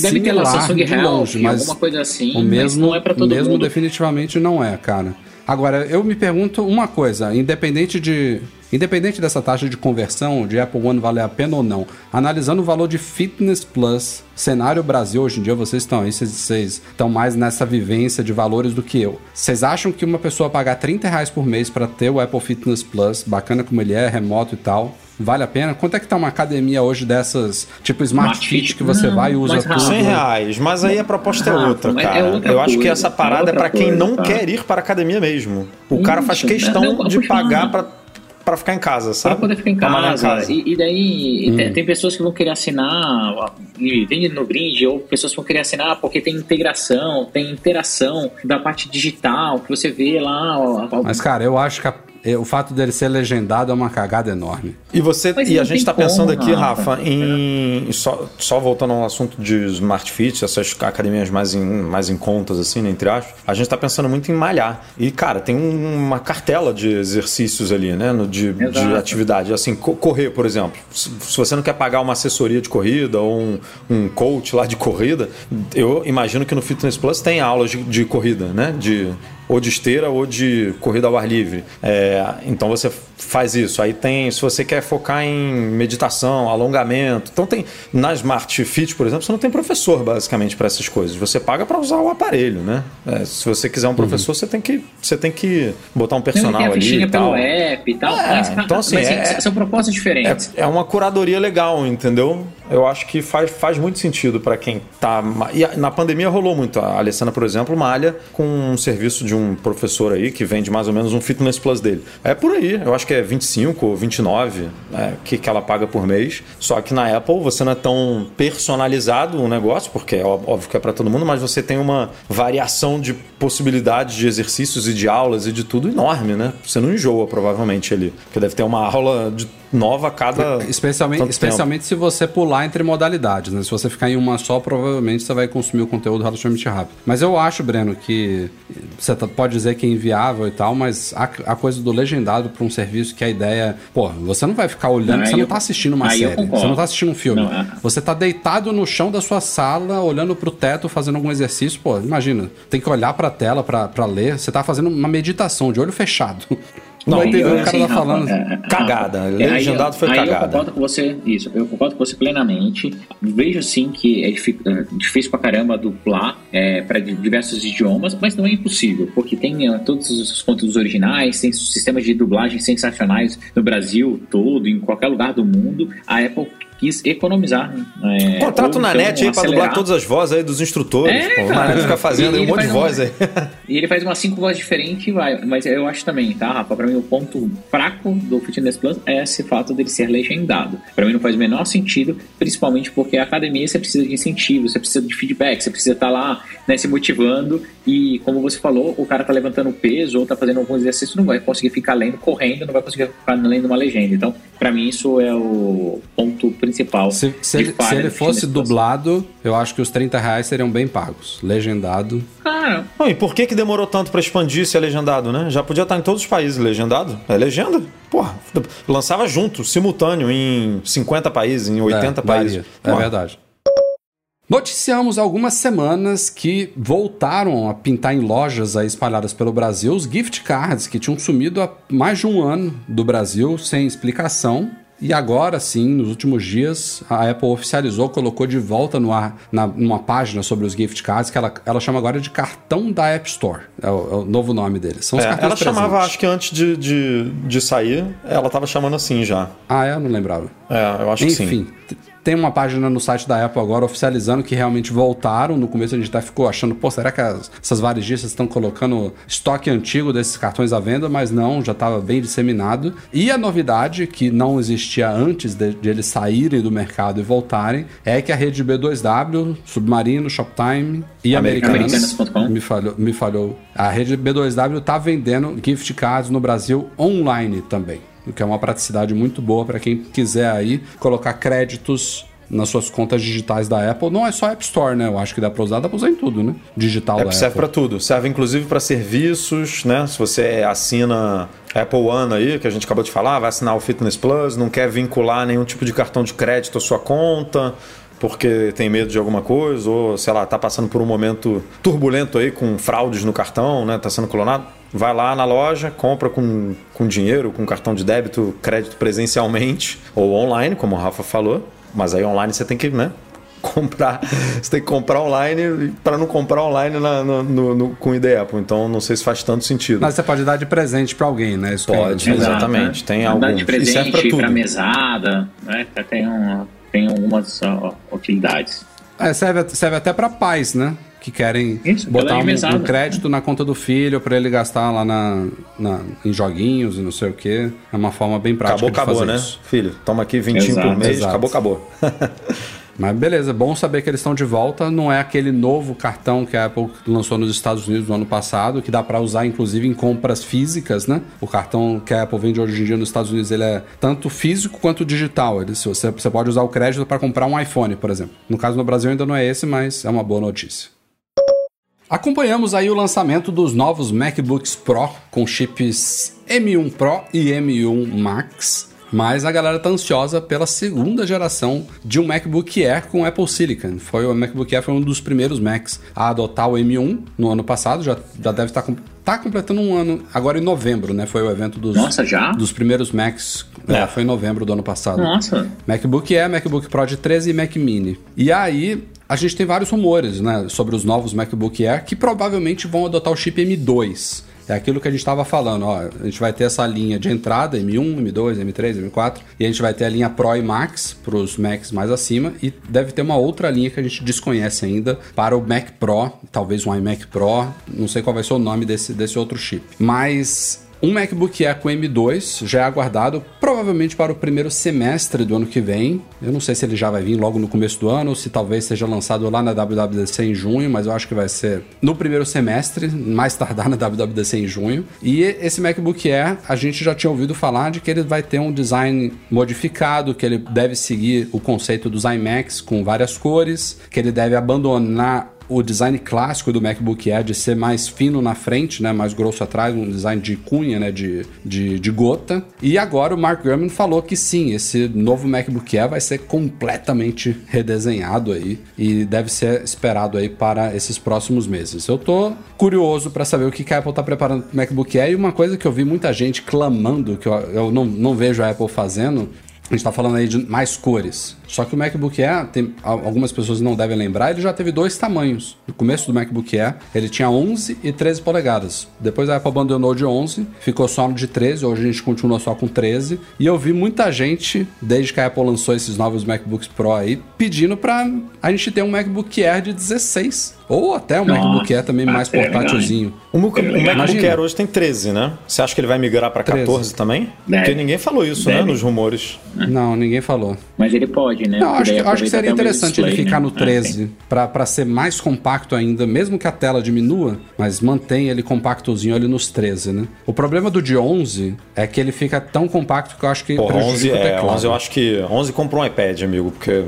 Deve ter lá Samsung de Health, longe, mas alguma coisa assim, o mas mesmo, não é pra o todo mesmo mundo. definitivamente não é, cara. Agora, eu me pergunto uma coisa, independente de, Independente dessa taxa de conversão, de Apple One valer a pena ou não, analisando o valor de Fitness Plus, cenário Brasil, hoje em dia vocês estão aí, vocês- vocês estão mais nessa vivência de valores do que eu. Vocês acham que uma pessoa pagar 30 reais por mês para ter o Apple Fitness Plus, bacana como ele é, remoto e tal, vale a pena? Quanto é que tá uma academia hoje dessas, tipo Smart, Smart Fit, que você Não, vai e usa tudo? rápido. 100 reais, mas aí a proposta é outra, é cara. outra eu acho que essa é parada é pra quem coisa, não tá? quer ir para academia mesmo. O cara faz questão não, de pagar pra, pra ficar em casa, Pra sabe? poder ficar em Pra malhar casa. E, e daí tem, tem pessoas que vão querer assinar, e vende no brinde, ou pessoas que vão querer assinar porque tem integração, tem interação da parte digital, que você vê lá. ó, ó, Mas, cara, eu acho que a- o fato dele ser legendado é uma cagada enorme. E você Mas e a gente tem tá pensando como, aqui, Rafa. Rafa, em só, só voltando ao assunto de Smart Fit, essas academias mais em, mais em contas assim, né, entre aspas, a gente tá pensando muito em malhar. E cara, tem um- uma cartela de exercícios ali, né, no, de, de atividade, assim, co- correr, por exemplo. Se, se você não quer pagar uma assessoria de corrida ou um, um coach lá de corrida, eu imagino que no Fitness Plus tem aulas de, de corrida, né, de ou de esteira ou de corrida ao ar livre. É, então você faz isso. Aí tem, se você quer focar em meditação, alongamento. Então tem na Smart Fit, por exemplo, você não tem professor basicamente para essas coisas. Você paga para usar o aparelho, né? É, se você quiser um professor, você tem que você tem que botar um personal tem a ali e tal. pelo app e tal. É, mas, então, assim, mas, é- são propostas diferentes. É, é uma curadoria legal, entendeu? Eu acho que faz, faz muito sentido para quem tá. E na pandemia rolou muito. A Alessandra, por exemplo, malha com um serviço de um professor aí que vende mais ou menos um Fitness Plus dele. É por aí, eu acho que é 25 ou 29 é, que, que ela paga por mês. Só que na Apple você não é tão personalizado o negócio, porque é óbvio que é para todo mundo, mas você tem uma variação de possibilidades de exercícios e de aulas e de tudo enorme, né? Você não enjoa provavelmente ali. Porque deve ter uma aula de nova a cada. Especialmente, tanto especialmente se você pular entre modalidades, né? Se você ficar em uma só, provavelmente você vai consumir o conteúdo relativamente rápido. Mas eu acho, Breno, que você tá- pode dizer que é inviável e tal, mas a, a coisa do legendado para um serviço que a ideia. Pô, você não vai ficar olhando, Não, você aí não eu- tá assistindo uma eu série, você não tá assistindo um filme. Não, é. Você tá deitado no chão da sua sala, olhando pro teto, fazendo algum exercício. Pô, imagina, tem que olhar pra tela pra, pra ler. Você tá fazendo uma meditação de olho fechado. Não, vai eu- o cara assim, falando. é, é, Cagada. Rafa, Legendado aí, foi aí cagada. Eu concordo com você, isso, eu concordo com você plenamente. Vejo sim que é é difícil pra caramba dublar é, para diversos idiomas, mas não é impossível, porque tem é, todos os conteúdos originais, tem sistemas de dublagem sensacionais no Brasil todo, em qualquer lugar do mundo. A Apple quis economizar. É, Contrato na então net aí pra acelerar. dublar todas as vozes aí dos instrutores. É, pô. Cara. Nanet fica fazendo um monte de voz um- aí. E ele faz umas cinco vozes diferentes e vai. Mas eu acho também, tá, Rafa? Pra mim, o ponto fraco do Fitness Plus é esse fato dele ser legendado. Pra mim, não faz o menor sentido, principalmente porque a academia você precisa de incentivo, você precisa de feedback, você precisa estar lá né, se motivando. E, como você falou, o cara tá levantando peso ou tá fazendo algum exercício, não vai conseguir ficar lendo, correndo, não vai conseguir ficar lendo uma legenda. Então, pra mim, isso é o ponto principal. Se, se de ele, se ele fosse dublado, eu acho que os 30 reais seriam bem pagos. Legendado. Cara, Não, e por que, que demorou tanto pra expandir se é legendado, né? Já podia estar em todos os países legendado. É legenda. Porra, lançava junto, simultâneo, em 50 países, em 80 é, países. É verdade. Noticiamos há algumas semanas que voltaram a pintar em lojas aí espalhadas pelo Brasil os gift cards que tinham sumido há mais de um ano do Brasil sem explicação. E agora sim, nos últimos dias, a Apple oficializou, colocou de volta no ar, na, numa página sobre os gift cards, que ela, ela chama agora de cartão da App Store. É o, é o novo nome deles. São os É, cartões ela chamava, presentes. acho que antes de, de, de sair, ela tava chamando assim já. Ah, é? Eu não lembrava. É, eu acho que sim. Enfim, tem uma página no site da Apple agora oficializando que realmente voltaram. No começo a gente até ficou achando, pô, será que as- essas varejistas estão colocando estoque antigo desses cartões à venda? Mas não, já estava bem disseminado. E a novidade, que não existia antes de, de eles saírem do mercado e voltarem, é que a rede B2W, Submarino, Shoptime e Americanas. Americanas, me falhou, me falhou. A rede B2W está vendendo gift cards no Brasil online também. O que é uma praticidade muito boa para quem quiser aí colocar créditos nas suas contas digitais da Apple. Não é só App Store, né? Eu acho que dá para usar, dá para usar em tudo, né? Digital É, da serve para tudo. Serve inclusive para serviços, né? Se você assina Apple One aí, que a gente acabou de falar, vai assinar o Fitness Plus, não quer vincular nenhum tipo de cartão de crédito à sua conta. Porque tem medo de alguma coisa, ou sei lá, tá passando por um momento turbulento aí com fraudes no cartão, né? Tá sendo clonado. Vai lá na loja, compra com, com dinheiro, com cartão de débito, crédito presencialmente ou online, como o Rafa falou. Mas aí online você tem que, né? Comprar, você tem que comprar online para não comprar online na- no, no- no- com ID Apple. Então não sei se faz tanto sentido. Mas você pode dar de presente pra alguém, né? Isso é Pode. interessante. Exatamente, tem Dá algum- de e serve pra presente, pra mesada, né? Tem, um, tem algumas ó, utilidades. É, serve, serve até pra pais, né? Que querem Isso, botar pela um, um crédito na conta do filho pra ele gastar lá na, na- em joguinhos e não sei o quê. É uma forma bem prática Acabou, de acabou, fazer né? isso. Filho, toma aqui 20 por mês, exato. acabou, acabou. Mas beleza, bom saber que eles estão de volta. Não é aquele novo cartão que a Apple lançou nos Estados Unidos no ano passado, que dá pra usar inclusive em compras físicas, né? O cartão que a Apple vende hoje em dia nos Estados Unidos ele é tanto físico quanto digital. Ele, se você, você pode usar o crédito para comprar um iPhone, por exemplo. No caso no Brasil ainda não é esse, mas é uma boa notícia. Acompanhamos aí o lançamento dos novos MacBooks Pro com chips M1 Pro e M1 Max. Mas a galera tá ansiosa pela segunda geração de um MacBook Air com Apple Silicon. Foi o MacBook Air foi um dos primeiros Macs a adotar o M1 no ano passado, já, já deve estar com, tá completando um ano agora em novembro, né? Foi o evento dos Nossa, já? dos primeiros Macs. É, foi em novembro do ano passado. Nossa. MacBook Air, MacBook Pro de 13 e Mac Mini. E aí, a gente tem vários rumores, né, sobre os novos MacBook Air que provavelmente vão adotar o chip M2. É aquilo que a gente estava falando, ó, a gente vai ter essa linha de entrada, M1, M2, M3, M4, e a gente vai ter a linha Pro e Max para os Macs mais acima, e deve ter uma outra linha que a gente desconhece ainda para o Mac Pro, talvez um iMac Pro, não sei qual vai ser o nome desse, desse outro chip. Mas um MacBook Air com M2 já é aguardado provavelmente para o primeiro semestre do ano que vem. Eu não sei se ele já vai vir logo no começo do ano, se talvez seja lançado lá na WWDC em junho, mas eu acho que vai ser no primeiro semestre, mais tardar na WWDC em junho. E esse MacBook Air, a gente já tinha ouvido falar de que ele vai ter um design modificado, que ele deve seguir o conceito dos iMacs com várias cores, que ele deve abandonar o design clássico do MacBook Air de ser mais fino na frente, né, mais grosso atrás, um design de cunha, né, de, de, de gota. E agora o Mark Gurman falou que sim, esse novo MacBook Air vai ser completamente redesenhado aí e deve ser esperado aí para esses próximos meses. Eu tô curioso para saber o que a Apple tá preparando pro MacBook Air e uma coisa que eu vi muita gente clamando, que eu, eu não, não vejo a Apple fazendo, a gente tá falando aí de mais cores. Só que o MacBook Air, tem, al- algumas pessoas não devem lembrar, ele já teve dois tamanhos. No começo do MacBook Air, ele tinha 11 e 13 polegadas. Depois a Apple abandonou de 11, ficou só no de 13, hoje a gente continua só com 13. E eu vi muita gente, desde que a Apple lançou esses novos MacBooks Pro aí, pedindo pra a gente ter um MacBook Air de 16. Ou até um Nossa, MacBook Air também mais legal, hein? portátilzinho. O, o MacBook. Air hoje tem 13, né? Você acha que ele vai migrar pra 13. 14 também? Deve. Porque ninguém falou isso, né? Deve. Nos rumores. Não, ninguém falou. Mas ele pode, né? Não, acho, acho que seria interessante ele display, ficar né? no Ah, 13 pra para ser mais compacto ainda, mesmo que a tela diminua, mas mantém ele compactozinho ali nos 13, né? O problema do de 11 é que ele fica tão compacto que eu acho que Porra, 11 prejudica o é, teclado. 11 eu acho que 11 compra um iPad, amigo, porque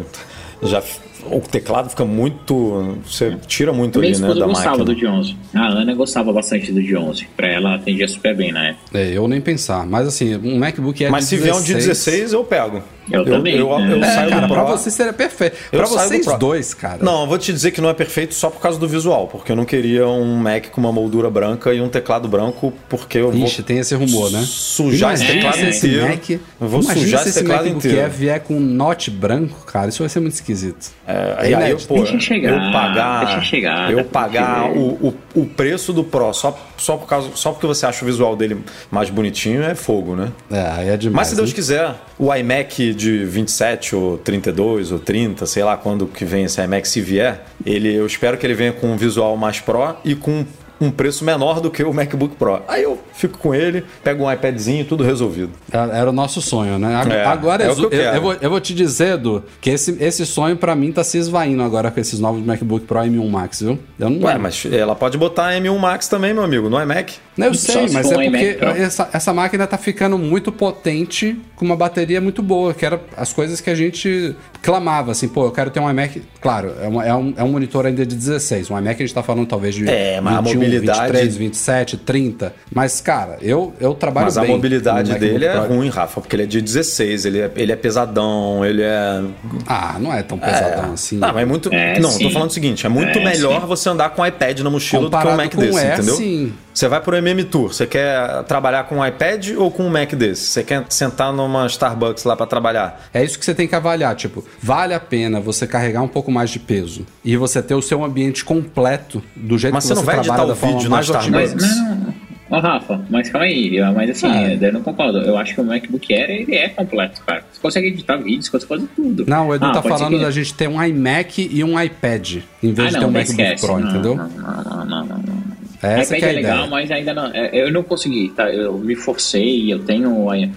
já o teclado fica muito, você tira muito Minha ali, né, da gostava máquina. do de 11. A Ana gostava bastante do de 11. Pra ela, atendia super bem na época. É, eu nem pensar. Mas assim, um MacBook Air Mas de se vier um de 16, eu pego. Eu também, Eu, né? eu É, saio cara, do pra Pro. você seria perfeito. Eu pra do vocês Pro. dois, cara. Não, eu vou te dizer que não é perfeito só por causa do visual, porque eu não queria um Mac com uma moldura branca e um teclado branco, porque eu vou Ixi, tem esse rumor, né? sujar esse Imagina teclado se esse inteiro. Mac, Eu vou sujar se esse esse teclado MacBook inteiro. Air vier com um note branco, cara, isso vai ser muito esquisito. É, É e aí, eu, pô, Deixa chegar, eu pagar, deixa chegar, eu dá pra pagar o, o, o preço do Pro só, só, por causa, só porque você acha o visual dele mais bonitinho é fogo, né? É, aí é demais. Mas se Deus quiser, o iMac de 27 ou 32 ou 30, sei lá quando que vem esse iMac se vier, ele, eu espero que ele venha com um visual mais Pro e com um preço menor do que o MacBook Pro. Aí eu fico com ele, pego um iPadzinho, tudo resolvido. Era o nosso sonho, né? É, agora é o eu, que eu eu, quero. eu vou, eu vou te dizer, Edu, que esse, esse sonho pra mim tá se esvaindo agora com esses novos MacBook Pro M1 Max, viu? Eu não Ué, mas ela pode botar M1 Max também, meu amigo, no iMac. Não, eu sei, se mas é porque essa, essa máquina tá ficando muito potente com uma bateria muito boa, que era as coisas que a gente clamava, assim, pô, eu quero ter um iMac. Claro, é, uma- é um, é um monitor ainda de 16. Um iMac a gente tá falando talvez de É, mas a 21, mobilidade- 23, 27, 30. Mas, cara, eu, eu trabalho Mas a bem mobilidade no MacBook dele é ruim, Rafa, porque ele é de 16, ele é, ele é pesadão, ele é. Ah, não é tão pesadão assim. Não, mas é muito. É, não, sim. tô falando o seguinte: é muito É, melhor sim. você andar com um iPad na mochila do que um Comparado Mac com desse, o Air, entendeu? sim. Você vai pro MM Tour, você quer trabalhar com um iPad ou com um Mac desse? Você quer sentar numa Starbucks lá pra trabalhar? É isso que você tem que avaliar. Tipo, vale a pena você carregar um pouco mais de peso e você ter o seu ambiente completo do jeito Mas que você você, não vai editar trabalha o da forma vídeo na Starbucks? otimista. Mas não. Ó, Rafa, mas calma aí, mas assim, É. eu não concordo. Eu acho que o MacBook Air ele é completo, cara. Você consegue editar vídeos, você consegue fazer tudo. Não, o Edu Ah, tá falando que- da gente ter um iMac e um iPad, em vez Ah, de ter um MacBook esquece. Pro, não, entendeu? Não, não, não, não, não, não. Essa iPad que é a é legal, ideia. mas ainda não. é, Eu não consegui, tá? Eu me forcei, eu tenho.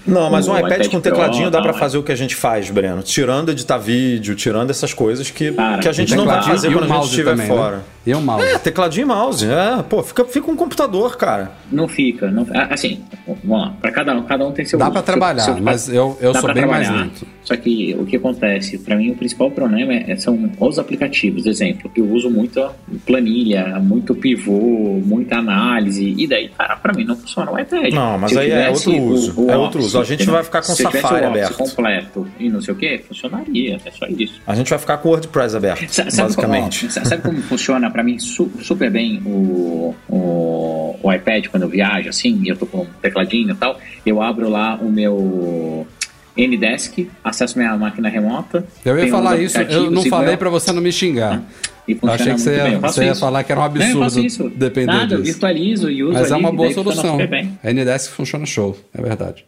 Não, mas um iPad, com Pro, tecladinho dá tal, pra fazer o que a gente faz, Breno. Tirando editar vídeo, tirando essas coisas que, Cara, que a gente não vai fazer e o quando a gente estiver também, né? E o mouse. É, tecladinho e mouse. É, pô, fica, fica um computador, cara. Não fica. Não, ah, assim, vamos lá. Pra cada um, cada um tem seu. Dá pra seu- trabalhar, seu- mas eu, eu sou bem mais lento. Só que o que acontece, pra mim o principal problema é, são os aplicativos. Exemplo, eu uso muita planilha, muito pivô, muita análise, e daí, cara, pra mim não funciona o iPad. Não, mas aí é outro uso, é outro Office, uso. A gente vai ficar com o Safari o aberto. completo e não sei o que, funcionaria, é só isso. A gente vai ficar com o WordPress aberto, Sa- Sabe basicamente. Como, sabe como funciona pra mim su- super bem o, o, o iPad quando eu viajo, assim, e eu tô com um tecladinho e tal? Eu abro lá o meu Ndesk, acesso minha máquina remota. Eu ia falar isso, eu não falei ela, pra você não me xingar. e Eu funciona achei que você ia. Eu você ia falar que era um Não, eu faço absurdo isso. depender Nada, eu disso. virtualizo e uso Mas é ali, uma e boa solução. A Ndesk funciona show, é verdade.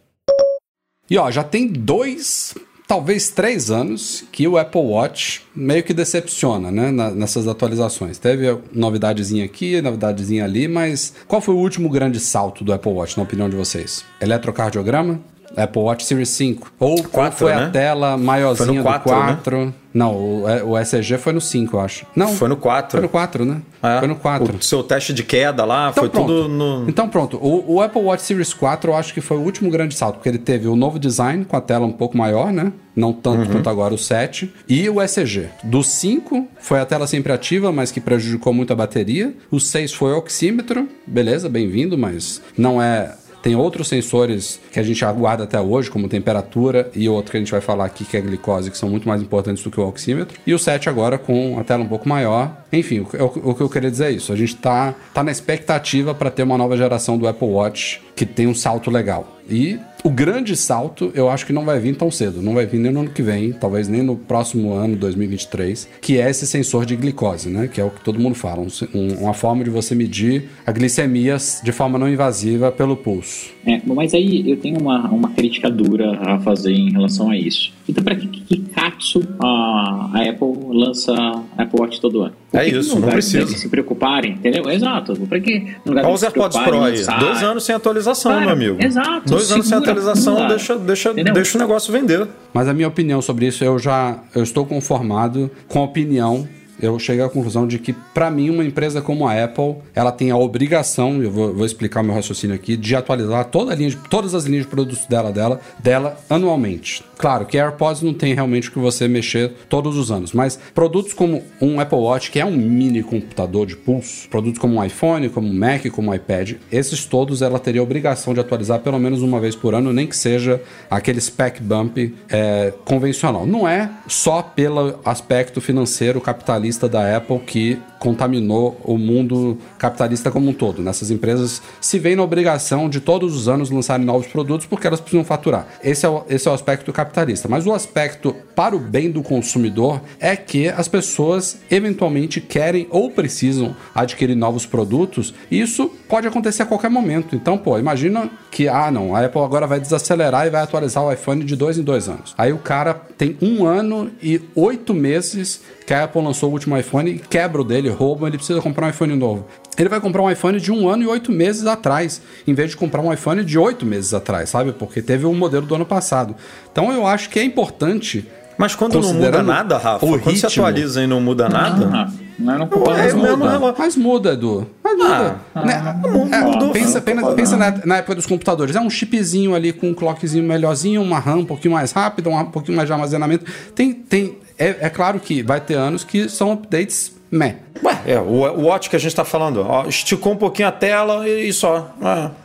E ó, já tem dois, talvez três anos que o Apple Watch meio que decepciona, né? nessas atualizações. Teve novidadezinha aqui, novidadezinha ali, mas qual foi o último grande salto do Apple Watch, na opinião de vocês? Eletrocardiograma? Apple Watch Series 5? Ou qual Quatro, foi né? a tela maiorzinha Foi no do quatro, né? 4? Não, o, o ECG foi no 5, eu acho. Não, Foi no 4. Foi no 4, né? É, Foi no 4. O seu teste de queda lá Então foi pronto. tudo no. Então pronto, o, o Apple Watch Series 4 eu acho que foi o último grande salto, porque ele teve o novo design com a tela um pouco maior, né? Não tanto quanto agora o 7, e o ECG. Do 5 foi a tela sempre ativa, mas que prejudicou muito a bateria. O 6 foi o oxímetro, beleza, bem-vindo, mas não é tem outros sensores que a gente aguarda até hoje, como temperatura, e outro que a gente vai falar aqui, que é a glicose, que são muito mais importantes do que o oxímetro. E o 7 agora com a tela um pouco maior. Enfim, o, o- o que eu queria dizer é isso. A gente tá, tá na expectativa para ter uma nova geração do Apple Watch que tem um salto legal. E o grande salto eu acho que não vai vir tão cedo. Não vai vir nem no ano que vem, talvez nem no próximo ano, 2023, que é esse sensor de glicose, né? Que é o que todo mundo fala. um um- uma forma de você medir a glicemia de forma não invasiva pelo pulso. É, mas aí eu tenho uma, uma crítica dura a fazer em relação a isso. Então, para que, que catso a, a Apple lança Apple Watch todo ano? Por É isso, não lugar precisa. se preocuparem, entendeu? Exato. Para que Olha deles os AirPods Pro aí. Dois anos sem atualização, Cara, meu amigo. exato, Dois anos sem atualização, deixa, deixa, Entendeu? deixa o negócio vender. Mas a minha opinião sobre isso, eu já eu estou conformado com a opinião. Eu cheguei à conclusão de que, para mim, uma empresa como a Apple, ela tem a obrigação, eu vou, vou explicar o meu raciocínio aqui, de atualizar toda a linha todas as linhas de produtos dela, dela, dela anualmente. Claro que AirPods não tem realmente o que você mexer todos os anos, mas produtos como um Apple Watch, que é um mini computador de pulso, produtos como um iPhone, como um Mac, como um iPad, esses todos ela teria a obrigação de atualizar pelo menos uma vez por ano, nem que seja aquele spec bump é, convencional. Não é só pelo aspecto financeiro capitalista da Apple que contaminou o mundo capitalista como um todo. Nessas empresas se veem na obrigação de todos os anos lançarem novos produtos porque elas precisam faturar. Esse é o, esse é o aspecto capitalista. Mas o aspecto para o bem do consumidor é que as pessoas eventualmente querem ou precisam adquirir novos produtos e isso pode acontecer a qualquer momento. Então, pô, imagina que, ah, não, a Apple agora vai desacelerar e vai atualizar o iPhone de dois em dois anos. Aí o cara tem um ano e oito meses que a Apple lançou o último iPhone quebra o dele, rouba, ele precisa comprar um iPhone novo. Ele vai comprar um iPhone de um ano e oito meses atrás, em vez de comprar um iPhone de oito meses atrás, sabe? Porque teve o modelo do ano passado. Então eu acho que é importante. Mas quando não muda nada, Rafa, quando ritmo. atualiza e não muda nada. Ah, não, não concordo. É, Mas o mesmo muda, negócio. mas muda, Edu. Mas muda. Né? É, mudou, pensa não, pensa, pensa na, na época dos computadores. É um chipzinho ali com um clockzinho melhorzinho, uma RAM um pouquinho mais rápida, um pouquinho mais de armazenamento. Tem, tem, é, é claro que vai ter anos que são updates meh. Ué, é, o, o Watch que a gente tá falando, ó, esticou um pouquinho a tela e, e só.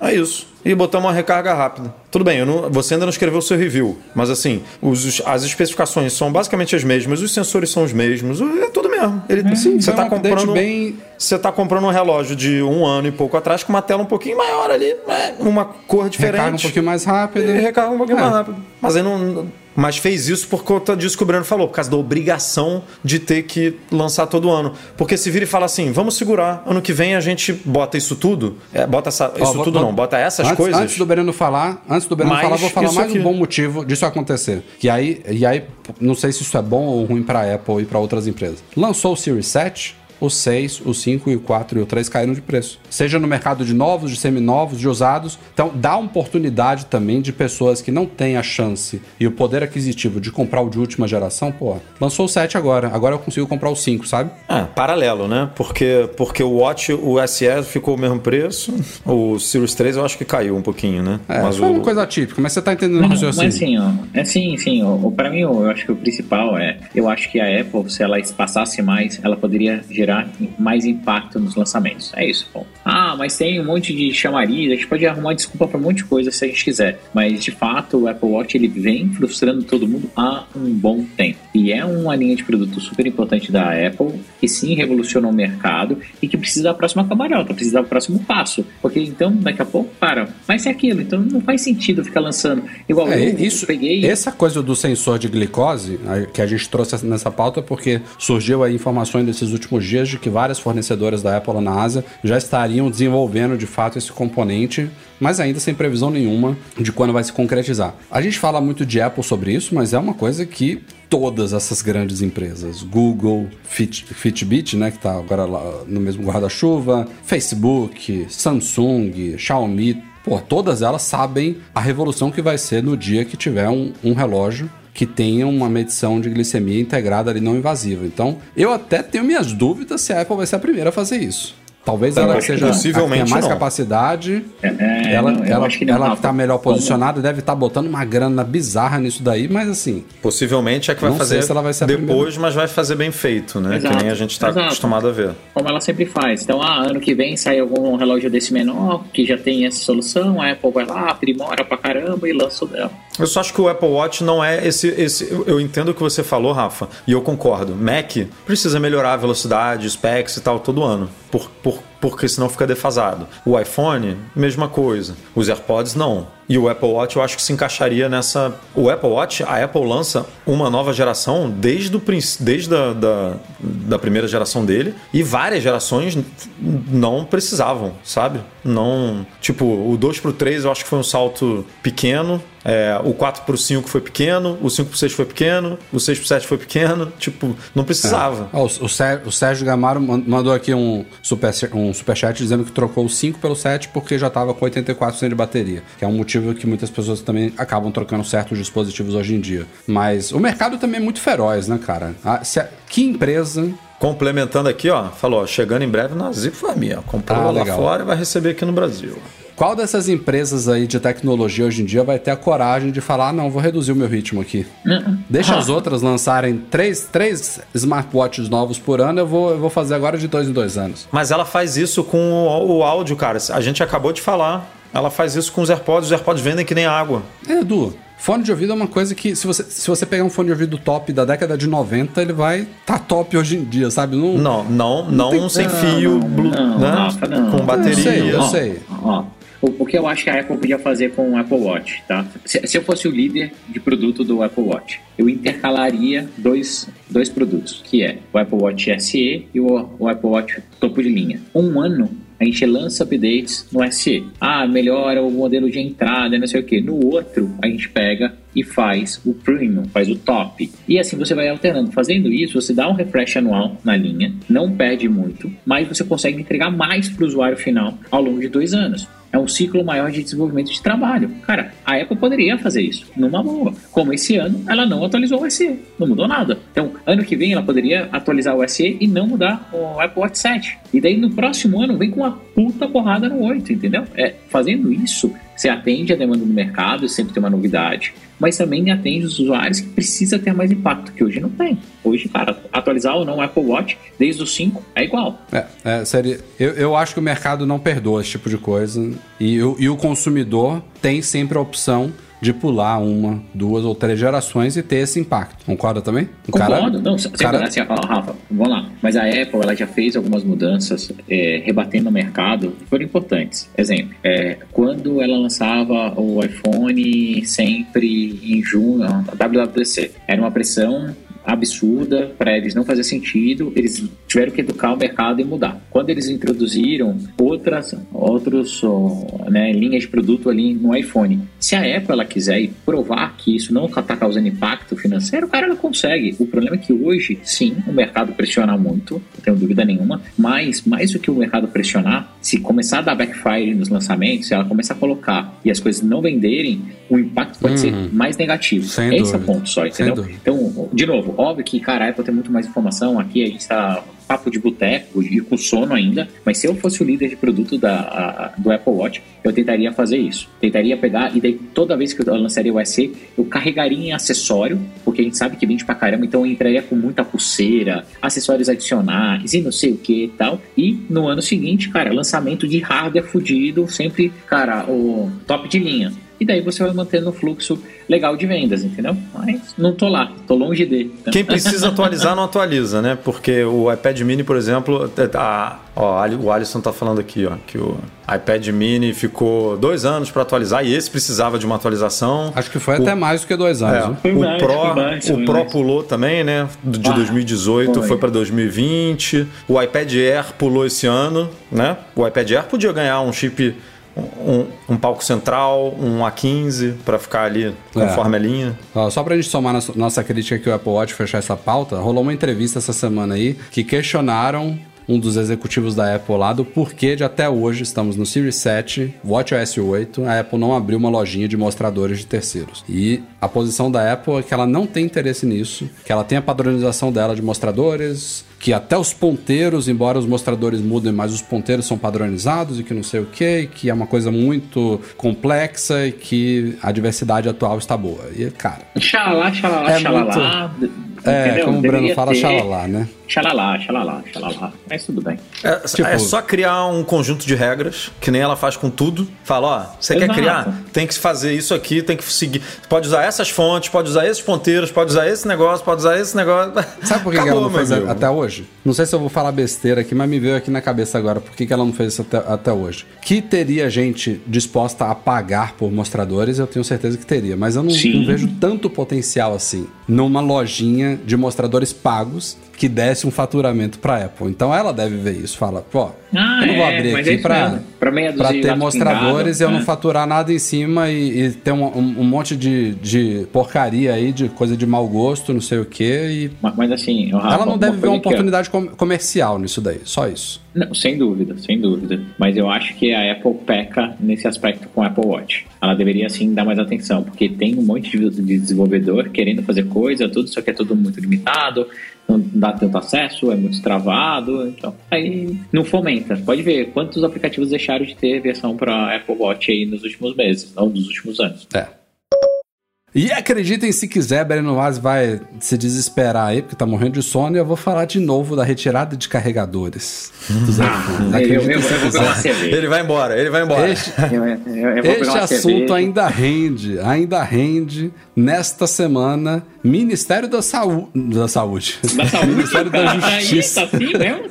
É, é isso. E botamos uma recarga rápida. Tudo bem, não- você ainda não escreveu o seu review, mas assim, os- as especificações são basicamente as mesmas, os sensores são os mesmos, é tudo mesmo. Ele, Sim, você é tá um update comprando. bem- Você tá comprando um relógio de um ano e pouco atrás com uma tela um pouquinho maior ali, é, uma cor diferente. Recarga um pouquinho mais rápido. E recarga um pouquinho É. mais rápido. Mas aí não. Mas fez isso por conta disso que o Breno falou, por causa da obrigação de ter que lançar todo ano. Porque se vira e fala assim, vamos segurar, ano que vem a gente bota isso tudo, é, bota essa, Ó, isso vou- tudo vou- não, bota essas antes, coisas. Antes do Breno falar, antes do Breno falar, vou falar mais aqui. um bom motivo disso acontecer. E aí, e aí, não sei se isso é bom ou ruim pra Apple e pra outras empresas. Lançou o Series 7, o 6, o 5 e o 4 e o 3 caíram de preço. Seja no mercado de novos, de seminovos, de usados. Então, dá oportunidade também de pessoas que não têm a chance e o poder aquisitivo de comprar o de última geração, pô, lançou o 7 agora. Agora eu consigo comprar o 5, sabe? É, paralelo, né? Porque, porque o Watch, o SE ficou o mesmo preço, o Series 3 eu acho que caiu um pouquinho, né? É, mas foi o, uma coisa atípica, mas você tá entendendo o Não, raciocínio. mas assim, ó, é sim, sim. ó, Pra mim, eu acho que o principal é, eu acho que a Apple, se ela espaçasse mais, ela poderia gerar mais impacto nos lançamentos. É isso, bom. Ah, mas tem um monte de chamariz, a gente pode arrumar desculpa pra um monte de coisa se a gente quiser. Mas de fato, o Apple Watch ele vem frustrando todo mundo há um bom tempo. E é uma linha de produto super importante da Apple, que sim revolucionou o mercado e que precisa da próxima cambalhota, precisa do próximo passo. Porque então, daqui a pouco, para. Mas é aquilo, então não faz sentido ficar lançando. Igual É, eu, isso, eu peguei. Essa coisa do sensor de glicose, a- que a gente trouxe nessa pauta, porque surgiu aí informações desses últimos dias de que várias fornecedoras da Apple na Ásia já estariam desenvolvendo de fato esse componente, mas ainda sem previsão nenhuma de quando vai se concretizar. A gente fala muito de Apple sobre isso, mas é uma coisa que todas essas grandes empresas, Google, Fit, Fitbit, né, que tá agora lá no mesmo guarda-chuva, Facebook, Samsung, Xiaomi, Pô, todas elas sabem a revolução que vai ser no dia que tiver um, um relógio que tenha uma medição de glicemia integrada ali não invasiva. Então, eu até tenho minhas dúvidas se a Apple vai ser a primeira a fazer isso. Talvez ela que seja que possivelmente tenha mais não. capacidade. É, é, ela não, eu ela, acho que não, ela que Rafa. tá melhor Como- posicionada deve estar botando uma grana bizarra nisso daí, mas assim, Possivelmente é que vai fazer se ela vai ser depois, mas vai fazer bem feito, né? Exato, que nem a gente está acostumado a ver. como ela sempre faz. Então, ah, ano que vem sai algum relógio desse menor que já tem essa solução, a Apple vai lá, aprimora pra caramba e lança o dela. Eu só acho que o Apple Watch não é esse. esse eu, eu entendo o que você falou, Rafa, e eu concordo. Mac precisa melhorar a velocidade, specs e tal todo ano, por, por, porque senão fica defasado. O iPhone, mesma coisa. Os AirPods, não. E o Apple Watch eu acho que se encaixaria nessa. O Apple Watch, a Apple lança uma nova geração desde, o, desde a, da, da primeira geração dele e várias gerações não precisavam, sabe? Não. Tipo, o 2 pro 3 eu acho que foi um salto pequeno. É, o 4 pro 5 foi pequeno, o 5 pro 6 foi pequeno, o 6 pro 7 foi pequeno. Tipo, não precisava. Ó, o, o Sé- o Sérgio Gamaro man- mandou aqui um, super, um superchat dizendo que trocou o 5 pelo 7 porque já estava com 84% de bateria. Que é um motivo que muitas pessoas também acabam trocando certos dispositivos hoje em dia. Mas o mercado também é muito feroz, né, cara? Ah, se a- que empresa. Complementando aqui, ó, falou, ó, chegando em breve na Zip Família. Comprou Ah, lá legal. fora e vai receber aqui no Brasil. Qual dessas empresas aí de tecnologia hoje em dia vai ter a coragem de falar: ah, não, vou reduzir o meu ritmo aqui? Deixa as outras lançarem três, três smartwatches novos por ano, eu vou, eu vou fazer agora de dois em dois anos. Mas ela faz isso com o, o áudio, cara. A gente acabou de falar. Ela faz isso com os AirPods. Os AirPods vendem que nem água. É, Edu, fone de ouvido é uma coisa que, se você, se você pegar um fone de ouvido top da década de 90, ele vai tá top hoje em dia, sabe? Não, Não, não, não, tem- sem Não, fio, não, blu- não, né? Rafa, não. com bateria. Eu sei, eu Ó, sei. ó, o, o que eu acho que a Apple podia fazer com o Apple Watch, tá? Se, se eu fosse o líder de produto do Apple Watch, eu intercalaria dois, dois produtos, que é o Apple Watch SE e o, o Apple Watch topo de linha. Um ano a gente lança updates no SE. Ah, melhora o modelo de entrada, não sei o que. No outro, a gente pega e faz o premium, faz o top. E assim você vai alternando. Fazendo isso, você dá um refresh anual na linha, não perde muito, mas você consegue entregar mais para o usuário final ao longo de dois anos. É um ciclo maior de desenvolvimento de trabalho. Cara, a Apple poderia fazer isso numa boa. Como esse ano, ela não atualizou o SE, não mudou nada. Então, ano que vem, ela poderia atualizar o SE e não mudar o Apple Watch 7. E daí, no próximo ano, vem com uma puta porrada no 8, entendeu? É, fazendo isso, Você atende a demanda do mercado, sempre tem uma novidade, mas também atende os usuários que precisa ter mais impacto, que hoje não tem. Hoje, cara, atualizar ou não o Apple Watch, desde o 5, é igual. É, é, seria, eu, eu acho que o mercado não perdoa esse tipo de coisa. E, o- e o consumidor tem sempre a opção de pular uma, duas ou três gerações e ter esse impacto. Concorda também? O Concordo, não, sem cara- cara... assim, ó, Rafa, vamos lá. Mas a Apple ela já fez algumas mudanças é, rebatendo o mercado que foram importantes. Exemplo, é, quando ela lançava o iPhone sempre em junho, a WWDC, era uma pressão absurda para eles não fazer sentido, eles tiveram que educar o mercado e mudar. Quando eles introduziram outras outros né, linhas de produto ali no iPhone, se a Apple ela quiser ir provar que isso não está causando impacto financeiro, cara, ela consegue. O problema é que hoje, sim, o mercado pressiona muito, não tenho dúvida nenhuma, mas mais do que o mercado pressionar, se começar a dar backfire nos lançamentos, se ela começar a colocar e as coisas não venderem, o impacto pode ser mais negativo. Esse é o dúvida. ponto só, entendeu? dúvida. Então, de novo, óbvio que, cara, a Apple tem muito mais informação. Aqui a gente tá papo de boteco e com sono ainda. Mas se eu fosse o líder de produto da, a- do Apple Watch, eu tentaria fazer isso. Tentaria pegar e daí toda vez que eu lançaria o SE, eu carregaria em acessório, porque a gente sabe que vende pra caramba, então eu entraria com muita pulseira, acessórios adicionais e não sei o que e tal. E no ano seguinte, cara, lançamento de hardware fudido, sempre, cara, o top de linha. E daí você vai mantendo um fluxo legal de vendas, entendeu? Mas não tô lá, tô longe de. Quem precisa atualizar não atualiza, né? Porque o iPad Mini, por exemplo, a, ó, Ali- o Alisson tá falando aqui, ó, que o iPad Mini ficou dois anos para atualizar e esse precisava de uma atualização. Acho que foi O- até mais do que dois anos. É? Foi o mais, Pro, foi mais, o foi Pro mais. pulou também, né? De Ah, 2018 foi. foi para 2020. O iPad Air pulou esse ano, né? O iPad Air podia ganhar um chip, um, um palco central, um A15 para ficar ali conforme a linha. Ó, só pra gente somar nossa, nossa crítica aqui o Apple Watch fechar essa pauta, rolou uma entrevista essa semana aí que questionaram um dos executivos da Apple lá do porquê de até hoje estamos no Series 7, WatchOS 8, a Apple não abriu uma lojinha de mostradores de terceiros. E a posição da Apple é que ela não tem interesse nisso, que ela tem a padronização dela de mostradores, que até os ponteiros, embora os mostradores mudem, mas os ponteiros são padronizados e que não sei o que, que é uma coisa muito complexa e que a diversidade atual está boa. E, cara, Xalá, xalá, É xalá. É, entendeu? como o Bruno fala, ter xalalá, né? Xalala, xalala, xalala. Mas tudo bem. É, Tipo- é só criar um conjunto de regras, que nem ela faz com tudo. Fala, ó, você quer criar? Tem que fazer isso aqui, tem que seguir. Pode usar essas fontes, pode usar esses ponteiros, pode usar esse negócio, pode usar esse negócio. Sabe por que, que Acabou, ela não fez amigo. até hoje? Não sei se eu vou falar besteira aqui, mas me veio aqui na cabeça agora por que, que ela não fez isso até, até hoje. Que teria gente disposta a pagar por mostradores, eu tenho certeza que teria. Mas eu não, não vejo tanto potencial assim numa lojinha de mostradores pagos que desse um faturamento pra Apple. Então ela deve ver isso. Fala, pô, Ah, eu não vou é, abrir é aqui dúzia de ter mostradores e eu pingado, não é. faturar nada em cima e, e ter um, um- um monte de, de porcaria aí, de coisa de mau gosto, não sei o quê. E Mas, mas assim, Rafa, ela não deve ver uma ó, oportunidade com- comercial nisso daí, só isso. Não, sem dúvida, sem dúvida. Mas eu acho que a Apple peca nesse aspecto com o Apple Watch. Ela deveria, sim, dar mais atenção, porque tem um monte de desenvolvedor querendo fazer coisa, tudo, só que é tudo muito limitado, não dá tanto acesso, é muito travado, então aí não fomenta. Pode ver quantos aplicativos deixaram de ter versão para Apple Watch aí nos últimos meses, ou nos últimos anos. É. E acreditem se quiser, Breno Vaz vai se desesperar aí, porque tá morrendo de sono, e eu vou falar de novo da retirada de carregadores dos iPhones. eu, eu, eu. Ele vai embora, ele vai embora. Este, Eu, eu, eu vou pegar este assunto ainda rende, ainda rende. Nesta semana, Ministério da, Saú da Saúde. Da saúde, Ministério da cara. Justiça. Aí, tá assim mesmo?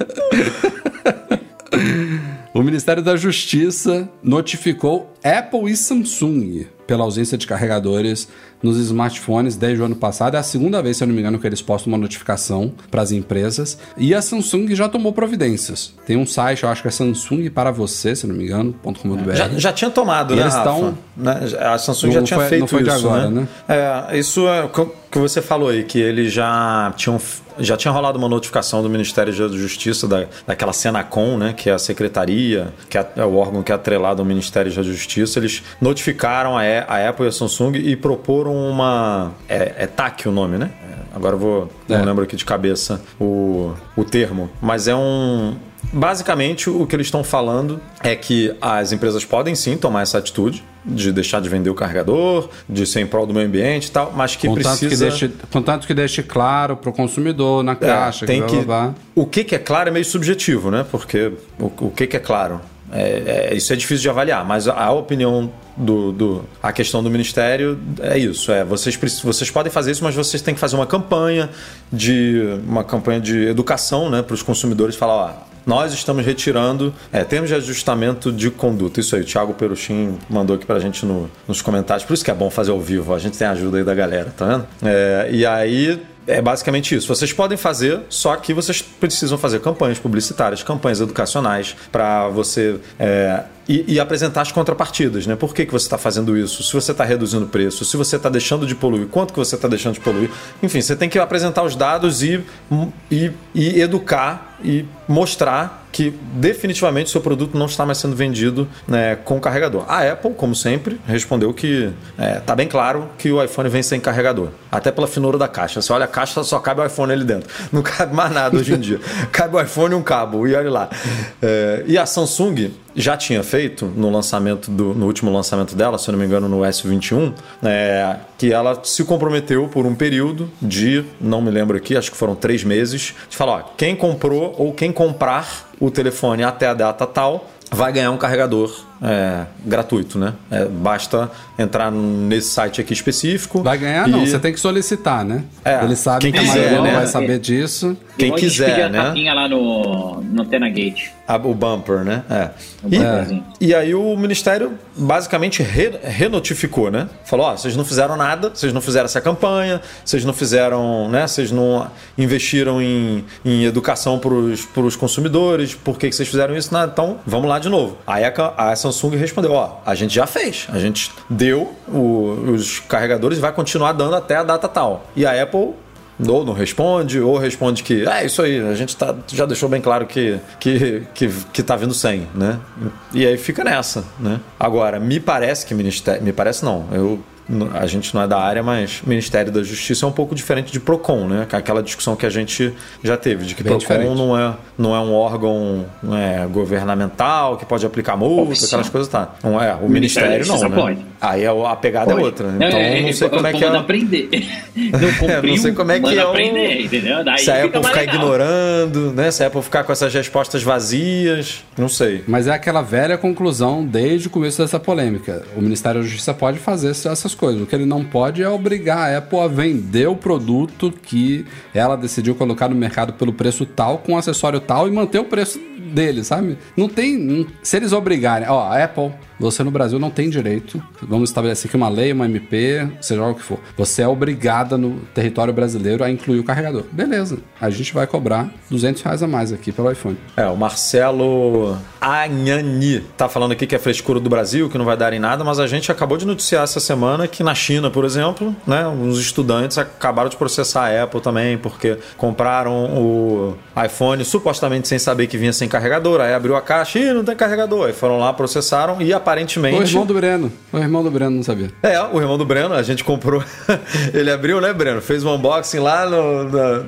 O Ministério da Justiça notificou Apple e Samsung pela ausência de carregadores nos smartphones desde o ano passado. É a segunda vez, se eu não me engano, que eles postam uma notificação para as empresas. E a Samsung já tomou providências. Tem um site, eu acho que é Samsung para você, se eu não me engano, .com.br. Já, já tinha tomado, E né, eles Rafa? tão- Né? A Samsung já tinha foi- feito não foi de isso, agora, né? né? É, isso é que você falou aí, que eles já tinham já tinha rolado uma notificação do Ministério da Justiça da, daquela Senacom, né, que é a secretaria, que é, é o órgão que é atrelado ao Ministério da Justiça. Eles notificaram a, A- a Apple e a Samsung e proporam uma é, é TAC o nome, né? É, agora eu vou É. não lembro aqui de cabeça o, o termo, mas é um Basicamente, o que eles estão falando é que as empresas podem sim tomar essa atitude de deixar de vender o carregador, de ser em prol do meio ambiente e tal, mas que Contanto, precisa... que deixe, contanto que deixe claro pro consumidor na É, caixa. tem blá, que, o que, que é claro é meio subjetivo, né? Porque o, o que, que é claro? É, é- isso é difícil de avaliar, mas a, a opinião do, do- a questão do ministério é isso. É vocês vocês podem fazer isso, mas vocês têm que fazer uma campanha de uma campanha de educação, né, para os consumidores falar, ó, nós estamos retirando é, termos de ajustamento de conduta. Isso aí, o Thiago Peruchin mandou aqui pra gente no- nos comentários. Por isso que é bom fazer ao vivo, a gente tem a ajuda aí da galera, tá vendo? É, e aí é basicamente isso. Vocês podem fazer, só que vocês precisam fazer campanhas publicitárias, campanhas educacionais para você é, e, e apresentar as contrapartidas, né? Por que, que você está fazendo isso? Se você está reduzindo o preço, se você está deixando de poluir, quanto que você está deixando de poluir? Enfim, você tem que apresentar os dados e, e, e educar e mostrar que definitivamente seu produto não está mais sendo vendido né, com carregador. A Apple, como sempre, respondeu que está bem claro que o iPhone vem sem carregador. Até pela finura da caixa. Você olha a caixa, só cabe o iPhone ali dentro. Não cabe mais nada hoje em dia. cabe o iPhone e um cabo, e olha lá. É, e a Samsung já tinha feito no lançamento do, no último lançamento dela, se eu não me engano, no S21, é, que ela se comprometeu por um período de, não me lembro aqui, acho que foram três meses, de falar, ó, quem comprou ou quem comprar o telefone até a data tal vai ganhar um carregador é, gratuito, né? É, basta entrar nesse site aqui específico. Vai ganhar, e- não. Você tem que solicitar, né? É, Ele sabe quem que a quiser, maioria não né? vai saber disso. Quem a quiser, a né? tapinha lá no, no Antena Gate. A- o bumper, né? É. O E, e aí o Ministério basicamente re- renotificou, né? Falou, ó, vocês não fizeram nada, vocês não fizeram essa campanha, vocês não fizeram, né? Vocês não investiram em, em educação para os consumidores, por que, que vocês fizeram isso? Nada, então vamos lá de novo. Aí a, a Samsung respondeu, ó, a gente já fez, a gente deu o- os carregadores e vai continuar dando até a data tal. E a Apple ou não responde, ou responde que é isso aí, a gente tá, já deixou bem claro que, que, que, que tá vindo sem, né? E aí fica nessa, né? Agora, me parece que Ministério. Me parece não, eu. A gente não é da área, mas Ministério da Justiça é um pouco diferente de PROCON, né? Aquela discussão que a gente já teve, de que Bem PROCON diferente. não é, não é um órgão né, governamental que pode aplicar multa, Oficial. aquelas coisas, tá? Não é, o, Ministério Ministério, da Justiça não, né? pode. Aí a, a pegada Pode. é outra. Então, não sei é, como é o que é. aprender. Não não sei como é que é o- aprender, entendeu? Daí Se a Apple mais ficar legal. ignorando, né? Se a Apple ficar com essas respostas vazias, não sei. Mas é aquela velha conclusão desde o começo dessa polêmica. O Ministério da Justiça pode fazer essas coisas. O que ele não pode é obrigar a Apple a vender o produto que ela decidiu colocar no mercado pelo preço tal, com acessório tal e manter o preço dele, sabe? Não tem. se eles obrigarem. Ó, a Apple, você no Brasil não tem direito. Vamos estabelecer aqui uma lei, uma MP, seja o que for. Você é obrigada no território brasileiro a incluir o carregador. Beleza. A gente vai cobrar 200 reais a mais aqui pelo iPhone. É, o Marcelo Anhani tá falando aqui que é frescura do Brasil, que não vai dar em nada, mas a gente acabou de noticiar essa semana que na China, por exemplo, né, uns estudantes acabaram de processar a Apple também, porque compraram o iPhone supostamente sem saber que vinha sem carregador, aí abriu a caixa e não tem carregador, aí foram lá, processaram e aparentemente... O irmão do Breno. O irmão do Breno não sabia. É, o irmão do Breno, a gente comprou. Ele abriu, né, Breno? Fez um unboxing lá no- na,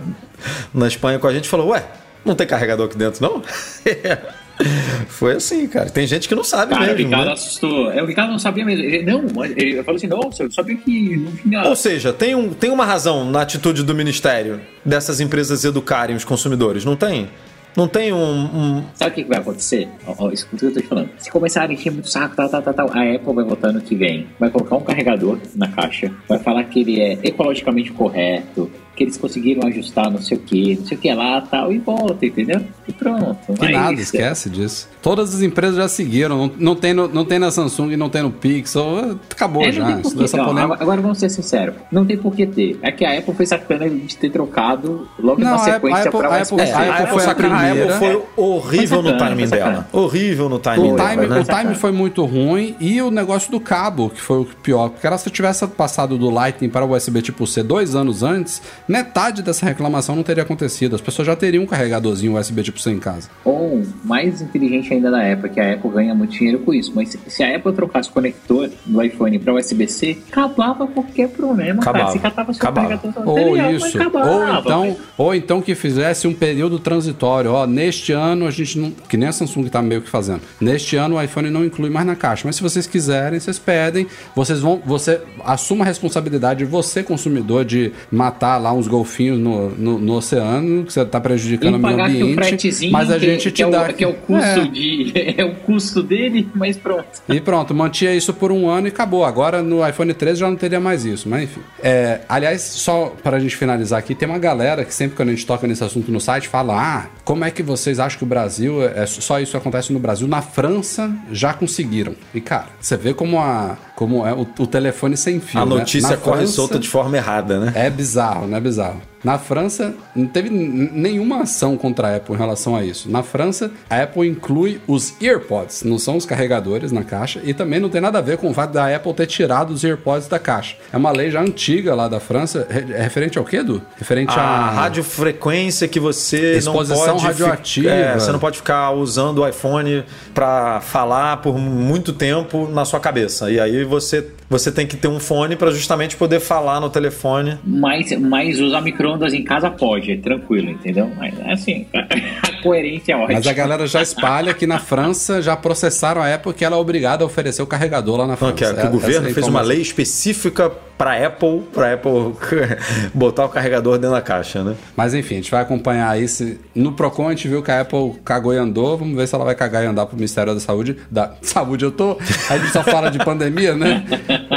na Espanha com a gente e falou: Ué, não tem carregador aqui dentro, não? Foi assim, cara. Tem gente que não sabe Cara, o mesmo. Ricardo Né? assustou. É, o Ricardo não sabia mesmo. Ele, não, ele falou assim: nossa, eu sabia que não vinha. Ou seja, tem, um, tem uma razão na atitude do Ministério dessas empresas educarem os consumidores, não tem? Não tem um. um- Sabe o que que vai acontecer? Ó, ó, escuta o que eu tô te falando. Se começarem a encher muito saco, tal, tal, tal, tal, a Apple vai votar ano que vem. Vai colocar um carregador na caixa, vai falar que ele é ecologicamente correto, que eles conseguiram ajustar não sei o que, não sei o que lá, tal, e volta, entendeu? E pronto. Que Aí nada, isso- esquece disso. Todas as empresas já seguiram. Não, não, tem, no, não tem na Samsung, não tem no Pixel. Acabou É, já. Isso ó, polêmica. agora, vamos ser sinceros, não tem por que ter. É que a Apple foi sacana de ter trocado logo Não, na Apple- sequência a Apple- pra a Apple- perto. a É, a Apple Apple, foi a a primeira. Apple foi horrível no timing dela. Horrível no timing O dela. time, né? o time foi muito ruim e o negócio do cabo, que foi o pior. Porque ela, se tivesse passado do Lightning para o USB tipo C dois anos antes, metade dessa reclamação não teria acontecido. As pessoas já teriam um carregadorzinho USB tipo C em casa. Ou, mais inteligente ainda da Apple, que a Apple ganha muito dinheiro com isso. Mas se- a Apple trocasse o conector do iPhone para USB-C, acabava qualquer problema, cara. Acabava. Se catava seu Acabava. carregador Ou material, isso, acabava, ou então, mas- ou então que fizesse um período transitório. Ó, neste ano a gente não. Que nem a Samsung tá meio que fazendo. Neste ano o iPhone não inclui mais na caixa. Mas se vocês quiserem, vocês pedem. Vocês vão. Você assuma a responsabilidade, você, consumidor, de matar lá uns golfinhos no, no, no oceano, que você tá prejudicando o meio ambiente. Mas a que, gente que te é dá. o, que é o custo É. de. É o custo dele, mas pronto. E pronto, mantinha isso por um ano e acabou. Agora no iPhone 13 já não teria mais isso, mas enfim. É, aliás, só para a gente finalizar aqui, tem uma galera que sempre quando a gente toca nesse assunto no site fala: ah, como é que vocês acham que o Brasil, é só isso acontece no Brasil? Na França já conseguiram. E cara, você vê como, a, como é o, o telefone sem fio. A né? notícia Na corre França- solta de forma errada, né? é bizarro, né? Bizarro. Na França, não teve nenhuma ação contra a Apple em relação a isso. Na França, a Apple inclui os EarPods, não são os carregadores na caixa, e também não tem nada a ver com o fato da Apple ter tirado os EarPods da caixa. É uma lei já antiga lá da França. É referente ao quê, Edu? Referente A a. radiofrequência que você Exposição não pode radioativa. é, você não pode ficar usando o iPhone para falar por muito tempo na sua cabeça. E aí você você tem que ter um fone para justamente poder falar no telefone. Mas, mas usar micro-ondas em casa pode, é tranquilo, entendeu? Mas assim, a coerência é ótima. Mas a galera já espalha que na França já processaram a Apple que ela é obrigada a oferecer o carregador lá na Não, França. que, é- que É- o governo é fez uma lei específica para Apple, para Apple botar o carregador dentro da caixa, né? Mas enfim, a gente vai acompanhar. Se... No Procon a gente viu que a Apple cagou e andou. Vamos ver se ela vai cagar e andar pro Ministério da Saúde. Da Saúde, eu tô. A gente só fala de pandemia, né?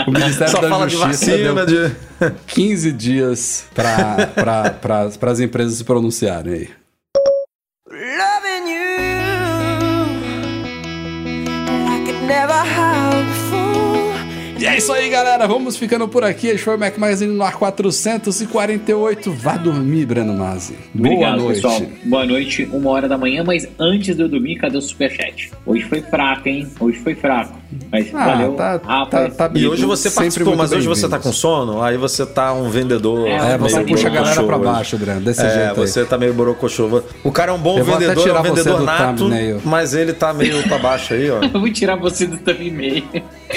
O Ministério Só da fala de Justiça vacina, deu de 15 dias para pra, pra, as empresas se pronunciarem aí. E é isso aí, galera. Vamos ficando por aqui. Este foi o Mac Magazine no ar 448. Vá dormir, Breno Mazzi. Boa noite. pessoal. Boa noite, uma hora da manhã, mas antes de eu dormir, cadê o superchat? Hoje foi fraco, hein? Hoje foi fraco. Mas Ah, valeu. tá- rapaz. tá- tá E hoje você Sempre participou, mas hoje você tá com sono, aí você tá um vendedor. É, É, você meio puxa a galera pra baixo, Breno. Desse É, jeito aí. você tá meio borocochô. O cara é um bom Eu vou até vendedor, é tirar um você vendedor do nato, thumbnail. mas ele tá meio pra baixo aí, ó. Eu vou tirar você do thumb e-mail.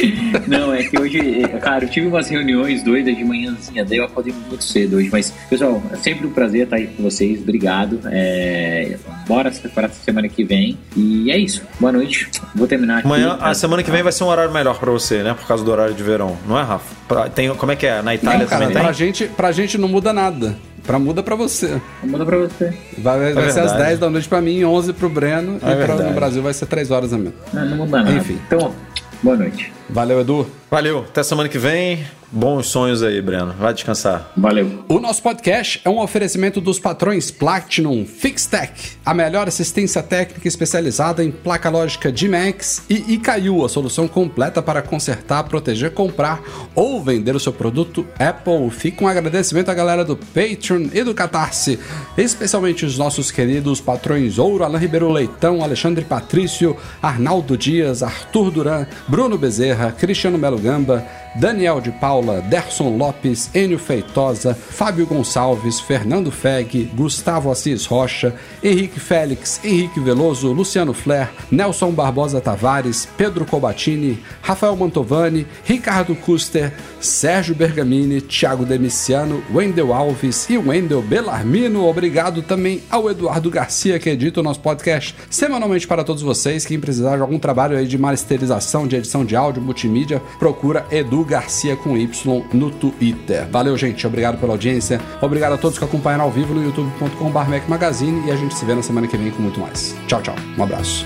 Não, é que hoje, cara, eu tive umas reuniões doidas de manhãzinha, daí eu acordei muito cedo hoje. Mas, pessoal, é sempre um prazer estar aí com vocês. Obrigado. É... Bora se preparar essa semana que vem. E é isso. Boa noite. Vou terminar aqui. Amanhã, a semana que vem vai ser um horário melhor pra você, né? Por causa do horário de verão, não é, Rafa? Pra- Tem, como é que é? Na Itália Não, cara, também pra tem? gente, pra gente não muda nada. Pra muda pra você. Manda pra você. Vai, vai ser às verdade. 10 da noite pra mim, 11 pro Breno. É e pra, no Brasil vai ser 3 horas a menos. Não, não muda nada. Enfim. Então, boa noite. Valeu, Edu. Valeu, até semana que vem. Bons sonhos aí, Breno. Vai descansar. Valeu. O nosso podcast é um oferecimento dos patrões Platinum FixTech, a melhor assistência técnica especializada em placa lógica de Max e Icaiu, a solução completa para consertar, proteger, comprar ou vender o seu produto Apple. Fica um agradecimento à galera do Patreon e do Catarse, especialmente os nossos queridos patrões Ouro, Alain Ribeiro Leitão, Alexandre Patrício, Arnaldo Dias, Arthur Duran, Bruno Bezerra, Cristiano Melo Gamba, Daniel de Paula, Derson Lopes, Enio Feitosa, Fábio Gonçalves, Fernando Feg, Gustavo Assis Rocha, Henrique Félix, Henrique Veloso, Luciano Flair, Nelson Barbosa Tavares, Pedro Cobatini, Rafael Mantovani, Ricardo Custer, Sérgio Bergamini, Thiago Demiciano, Wendel Alves e Wendel Belarmino. Obrigado também ao Eduardo Garcia, que edita o nosso podcast semanalmente para todos vocês. Quem precisar de algum trabalho aí de masterização, de edição de áudio, multimídia, procura Edu Garcia com Y no Twitter. Valeu, gente. Obrigado pela audiência. Obrigado a todos que acompanharam ao vivo no youtube.com.br Magazine e a gente se vê na semana que vem com muito mais. Tchau, tchau. Um abraço.